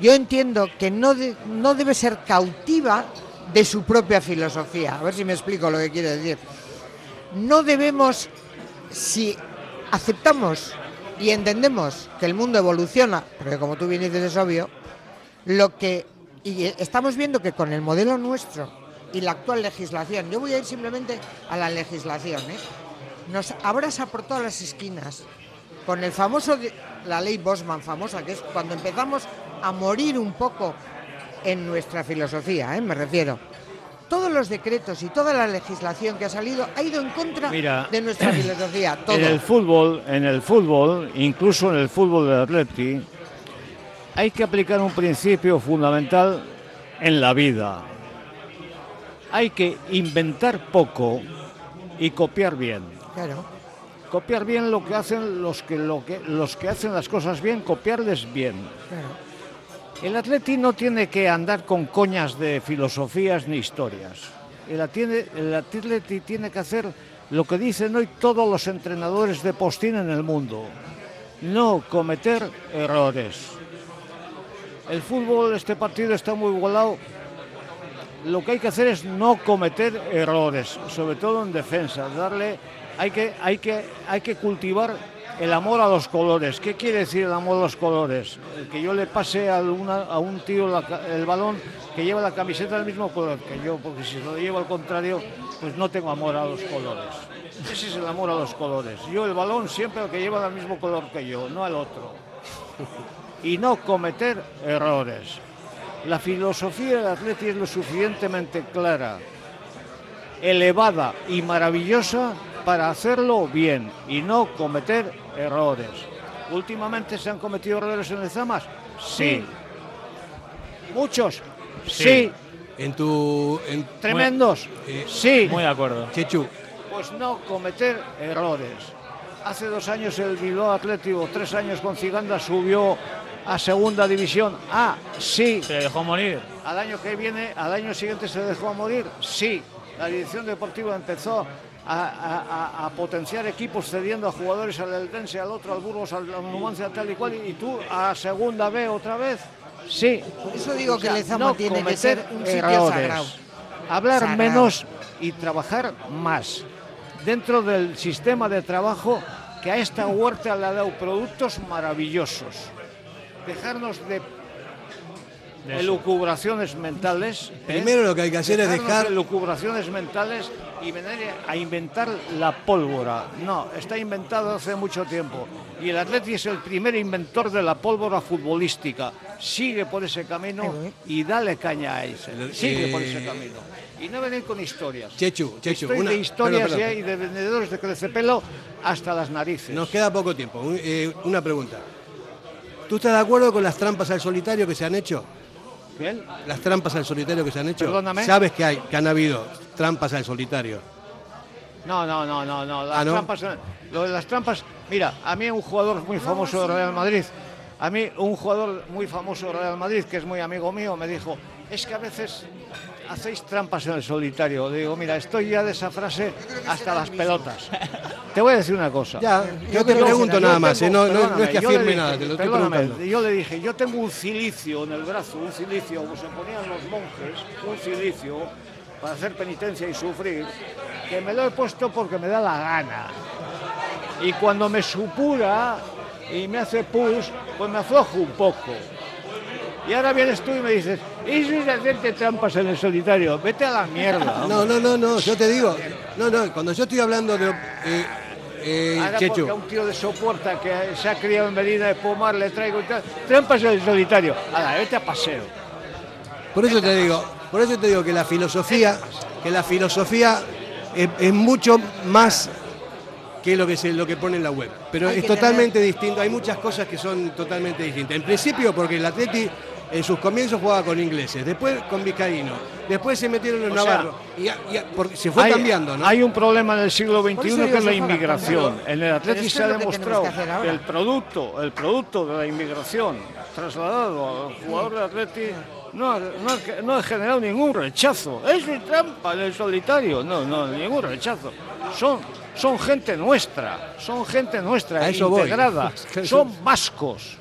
C: yo entiendo que no, de- no debe ser cautiva de su propia filosofía. A ver si me explico lo que quiero decir. No debemos, si aceptamos y entendemos que el mundo evoluciona, porque como tú bien dices es obvio, lo que y estamos viendo que con el modelo nuestro y la actual legislación, yo voy a ir simplemente a la legislación, ¿eh? nos abraza por todas las esquinas con el famoso la ley Bosman famosa, que es cuando empezamos a morir un poco en nuestra filosofía, ¿eh? me refiero. Todos los decretos y toda la legislación que ha salido ha ido en contra
D: Mira,
C: de nuestra filosofía. Todo.
D: En el fútbol, en el fútbol, incluso en el fútbol del Atleti, hay que aplicar un principio fundamental en la vida. Hay que inventar poco y copiar bien.
C: Claro.
D: Copiar bien lo que hacen los que, lo que, los que hacen las cosas bien, copiarles bien.
C: Claro.
D: El Atleti no tiene que andar con coñas de filosofías ni historias. El Atleti tiene que hacer lo que dicen hoy todos los entrenadores de postín en el mundo. No cometer errores. El fútbol, este partido está muy igualado. Lo que hay que hacer es no cometer errores, sobre todo en defensa. Darle, hay que, hay que, hay que cultivar el amor a los colores. ¿Qué quiere decir el amor a los colores? Que yo le pase a, alguna- a un tío el balón que lleva la camiseta del mismo color que yo, porque si lo llevo al contrario, pues no tengo amor a los colores. Ese es el amor a los colores. Yo el balón siempre el que lleva el mismo color que yo, no al otro. Y no cometer errores. La filosofía del Atleti es lo suficientemente clara, elevada y maravillosa para hacerlo bien y no cometer errores. Últimamente se han cometido errores en el Zamas, sí. Muchos, sí.
A: En tu. en-
D: Tremendos,
A: Eh,
D: sí.
B: Muy de acuerdo.
A: Chechu,
D: Pues no cometer errores. Hace dos años el Bilbao Atlético, tres años con Ciganda, subió a segunda división. Ah, sí.
B: Se dejó morir.
D: Al año que viene, al año siguiente se dejó morir. Sí. La dirección deportiva empezó a, a- a- a potenciar equipos cediendo a jugadores al Eldense, al otro, al Burgos, al al Numancia, tal y cual. Y tú a segunda B otra vez. Sí.
C: Por eso digo que
D: O sea,
C: Lezama
D: no
C: tiene que ser un sitio
D: errores.
C: sagrado.
D: Hablar
C: Sagrado.
D: menos y trabajar más dentro del sistema de trabajo que a esta huerta le ha dado productos maravillosos. Dejarnos de elucubraciones mentales. ¿eh?
A: Primero lo que hay que hacer es dejar-
D: de elucubraciones mentales a inventar la pólvora. No, está inventado hace mucho tiempo. Y el Atleti es el primer inventor de la pólvora futbolística. Sigue por ese camino y dale caña a ese. Sigue por ese
A: Eh,
D: camino. Y no venir con historias.
A: Chechu, Chechu,
D: Estoy
A: una-
D: de historias
A: perdón,
D: ya
A: perdón.
D: y de vendedores de crecepelo hasta las narices.
A: Nos queda poco tiempo. Eh, una pregunta. ¿Tú estás de acuerdo con las trampas al solitario que se han hecho?
D: ¿Bien?
A: Las trampas al solitario que se han hecho.
D: Perdóname.
A: Sabes que hay, que han habido trampas al solitario.
D: No, no, no, no, no. Las
A: Ah, ¿no?
D: trampas, lo de las trampas. Mira, a mí un jugador muy famoso de Real Madrid, a mí un jugador muy famoso de Real Madrid, que es muy amigo mío, me dijo, es que a veces hacéis trampas en el solitario. Digo, mira, estoy ya de esa frase hasta las pelotas. Te voy a decir una cosa.
A: Ya, yo te pregunto nada más, eh, no- no- no es
D: perdóname,
A: que
D: yo le
A: afirme
D: dije-
A: nada, te lo estoy preguntando.
D: Yo le dije, yo tengo un cilicio en el brazo, un cilicio, como se ponían los monjes, un cilicio para hacer penitencia y sufrir, que me lo he puesto porque me da la gana. Y cuando me supura y me hace pus, pues me aflojo un poco. Y ahora vienes tú y me dices, eso es hacerte trampas en el solitario, vete a la mierda.
A: No, no, no, no, yo te digo. No, no, cuando yo estoy hablando de. eh, eh,
D: Ahora
A: Chechu,
D: porque a un tío de soporta que se ha criado en Medina de Pomar le traigo y tal, trampas en el solitario. Ahora, vete a paseo.
A: por eso te digo, por eso te digo que la filosofía, que la filosofía es, es mucho más que lo que se, lo que pone en la web. Pero
C: Hay
A: es totalmente distinto, hay muchas cosas que son totalmente distintas. En principio porque el Atleti En sus comienzos jugaba con ingleses, después con vizcaíno, después se metieron en
D: O sea,
A: Navarro. y, porque se fue
D: hay,
A: cambiando, ¿no?
D: hay un problema en el siglo XXI que es la inmigración. En el
A: esto
D: se ha demostrado
A: que
D: el producto, el producto de la inmigración trasladado al jugador de Atleti no, ha- no, ha- no ha generado ningún rechazo. Es de trampa en el solitario. No, no, ningún rechazo. Son, son gente nuestra, son gente nuestra,
A: voy.
D: integrada. Son vascos.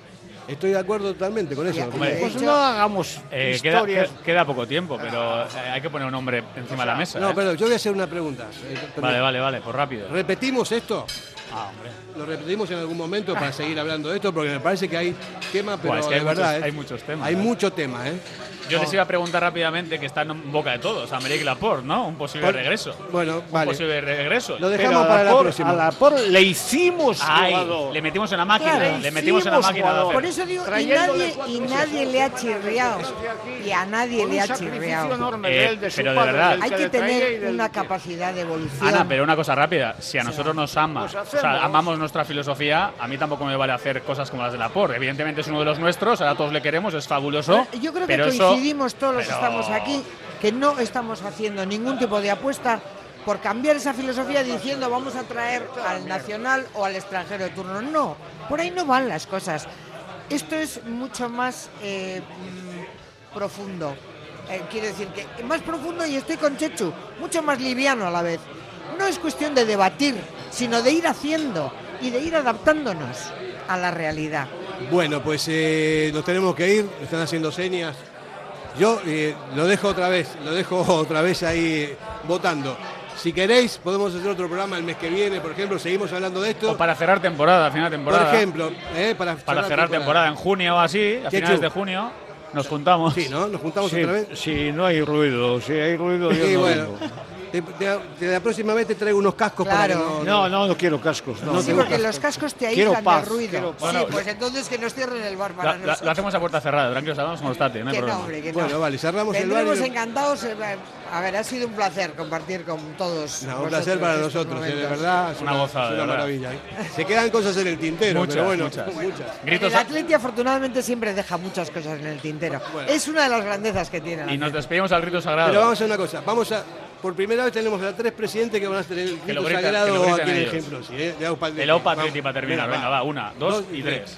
A: Estoy de acuerdo totalmente con eso.
B: Hombre,
D: Pues no hagamos
B: Eh, queda,
D: historias.
B: que- queda poco tiempo, pero eh, hay que poner un nombre encima de la mesa.
A: No,
B: ¿eh?
A: pero yo voy a hacer una pregunta. Eh,
B: Vale, vale, vale, pues rápido.
A: ¿Repetimos esto?
B: Ah, hombre.
A: ¿Lo repetimos en algún momento para seguir hablando de esto? Porque me parece que hay tema, pero
B: Buah, es que
A: de
B: hay
A: verdad.
B: muchos-
A: ¿eh?
B: hay muchos temas,
A: Hay
B: ¿eh?
A: mucho tema, ¿eh?
B: Yo les iba a preguntar rápidamente que está en boca de todos, Amérique Laporte, ¿no? Un posible
A: Por-
B: regreso.
A: Bueno,
B: Un
A: vale.
B: posible regreso.
A: Lo dejamos
D: Pero a
A: para la
D: Laporte-
A: próxima.
D: A Laporte le hicimos
B: Ay,
D: jugador.
B: le metimos en la máquina,
C: Claro.
B: le metimos en la máquina.
C: Por eso digo, y nadie, y nadie le ha chirriado. Y a nadie le ha chirriado.
B: Eh,
D: de
B: pero de verdad.
C: Hay que tener una capacidad de evolución.
B: Ana, pero una cosa rápida. Si a nosotros nos ama,
D: Pues
B: o
D: hacemos.
B: sea, amamos nuestra filosofía, a mí tampoco me vale hacer cosas como las de Laporte. Evidentemente es uno de los nuestros, ahora todos le queremos, es fabuloso.
C: Yo creo que
B: pero eso-
C: coincidimos todos los que
B: pero-
C: estamos aquí que no estamos haciendo ningún tipo de apuesta por cambiar esa filosofía diciendo vamos a traer al nacional o al extranjero de turno. No, por ahí no van las cosas. Esto es mucho más eh, mm, profundo. Eh, quiero decir que más profundo y estoy con Chechu, mucho más liviano a la vez. No es cuestión de debatir, sino de ir haciendo y de ir adaptándonos a la realidad.
A: Bueno, pues eh, nos tenemos que ir, están haciendo señas. Yo eh, lo dejo otra vez, lo dejo otra vez ahí votando. Si queréis, podemos hacer otro programa el mes que viene, por ejemplo, seguimos hablando de esto.
B: O para cerrar temporada, final de temporada.
A: Por ejemplo, eh, para,
B: para cerrar temporada en junio o así, a finales de junio, nos juntamos.
A: Sí, ¿no? Nos juntamos
D: Sí,
A: otra vez.
D: Si no hay ruido, si hay ruido, yo
A: Sí,
D: no
A: bueno. Te- te- te- la próxima vez te traigo unos cascos
C: Claro.
A: para que no,
D: No, no, no quiero cascos. No,
A: No
C: Sí, porque los cascos te
D: Quiero
C: aíslan
D: paz,
C: del ruido.
D: quiero paz.
C: Sí, pues entonces que nos cierren el bar para
B: la-
C: nosotros.
B: lo hacemos a puerta cerrada, tranquilos, hablamos con los Tati, no hay
C: Que no,
B: problema.
C: hombre, que no.
A: Bueno, vale, cerramos el
C: Vendremos
A: barrio.
C: encantados. eh, A ver, ha sido un placer compartir con todos.
A: No, un placer para nosotros, eh, de verdad. Es
B: Una
A: una,
B: gozada,
A: es una maravilla. ¿eh? Se quedan cosas en el tintero,
B: Muchas,
A: pero bueno,
B: muchas.
C: En
B: Gritos
C: el Atleti afortunadamente siempre deja muchas cosas en el tintero. Es una de las grandezas que tiene.
B: Y nos despedimos al rito sagrado.
A: Pero vamos a hacer una cosa. Vamos a. Por primera vez tenemos a tres presidentes que van a tener el grito
B: gritan-
A: sagrado aquí en el ejemplo. Sí, ¿eh? De.
B: El
A: Vamos.
B: Atleti para terminar. Venga, va, una, dos, y tres.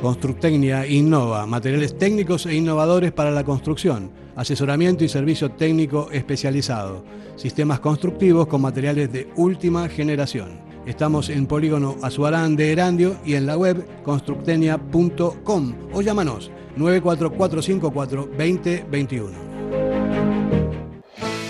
A: Constructecnia innova, materiales técnicos e innovadores para la construcción, asesoramiento y servicio técnico especializado, sistemas constructivos con materiales de última generación. Estamos en Polígono Azuarán de Erandio y en la web constructenia.com o llámanos 94454 2021.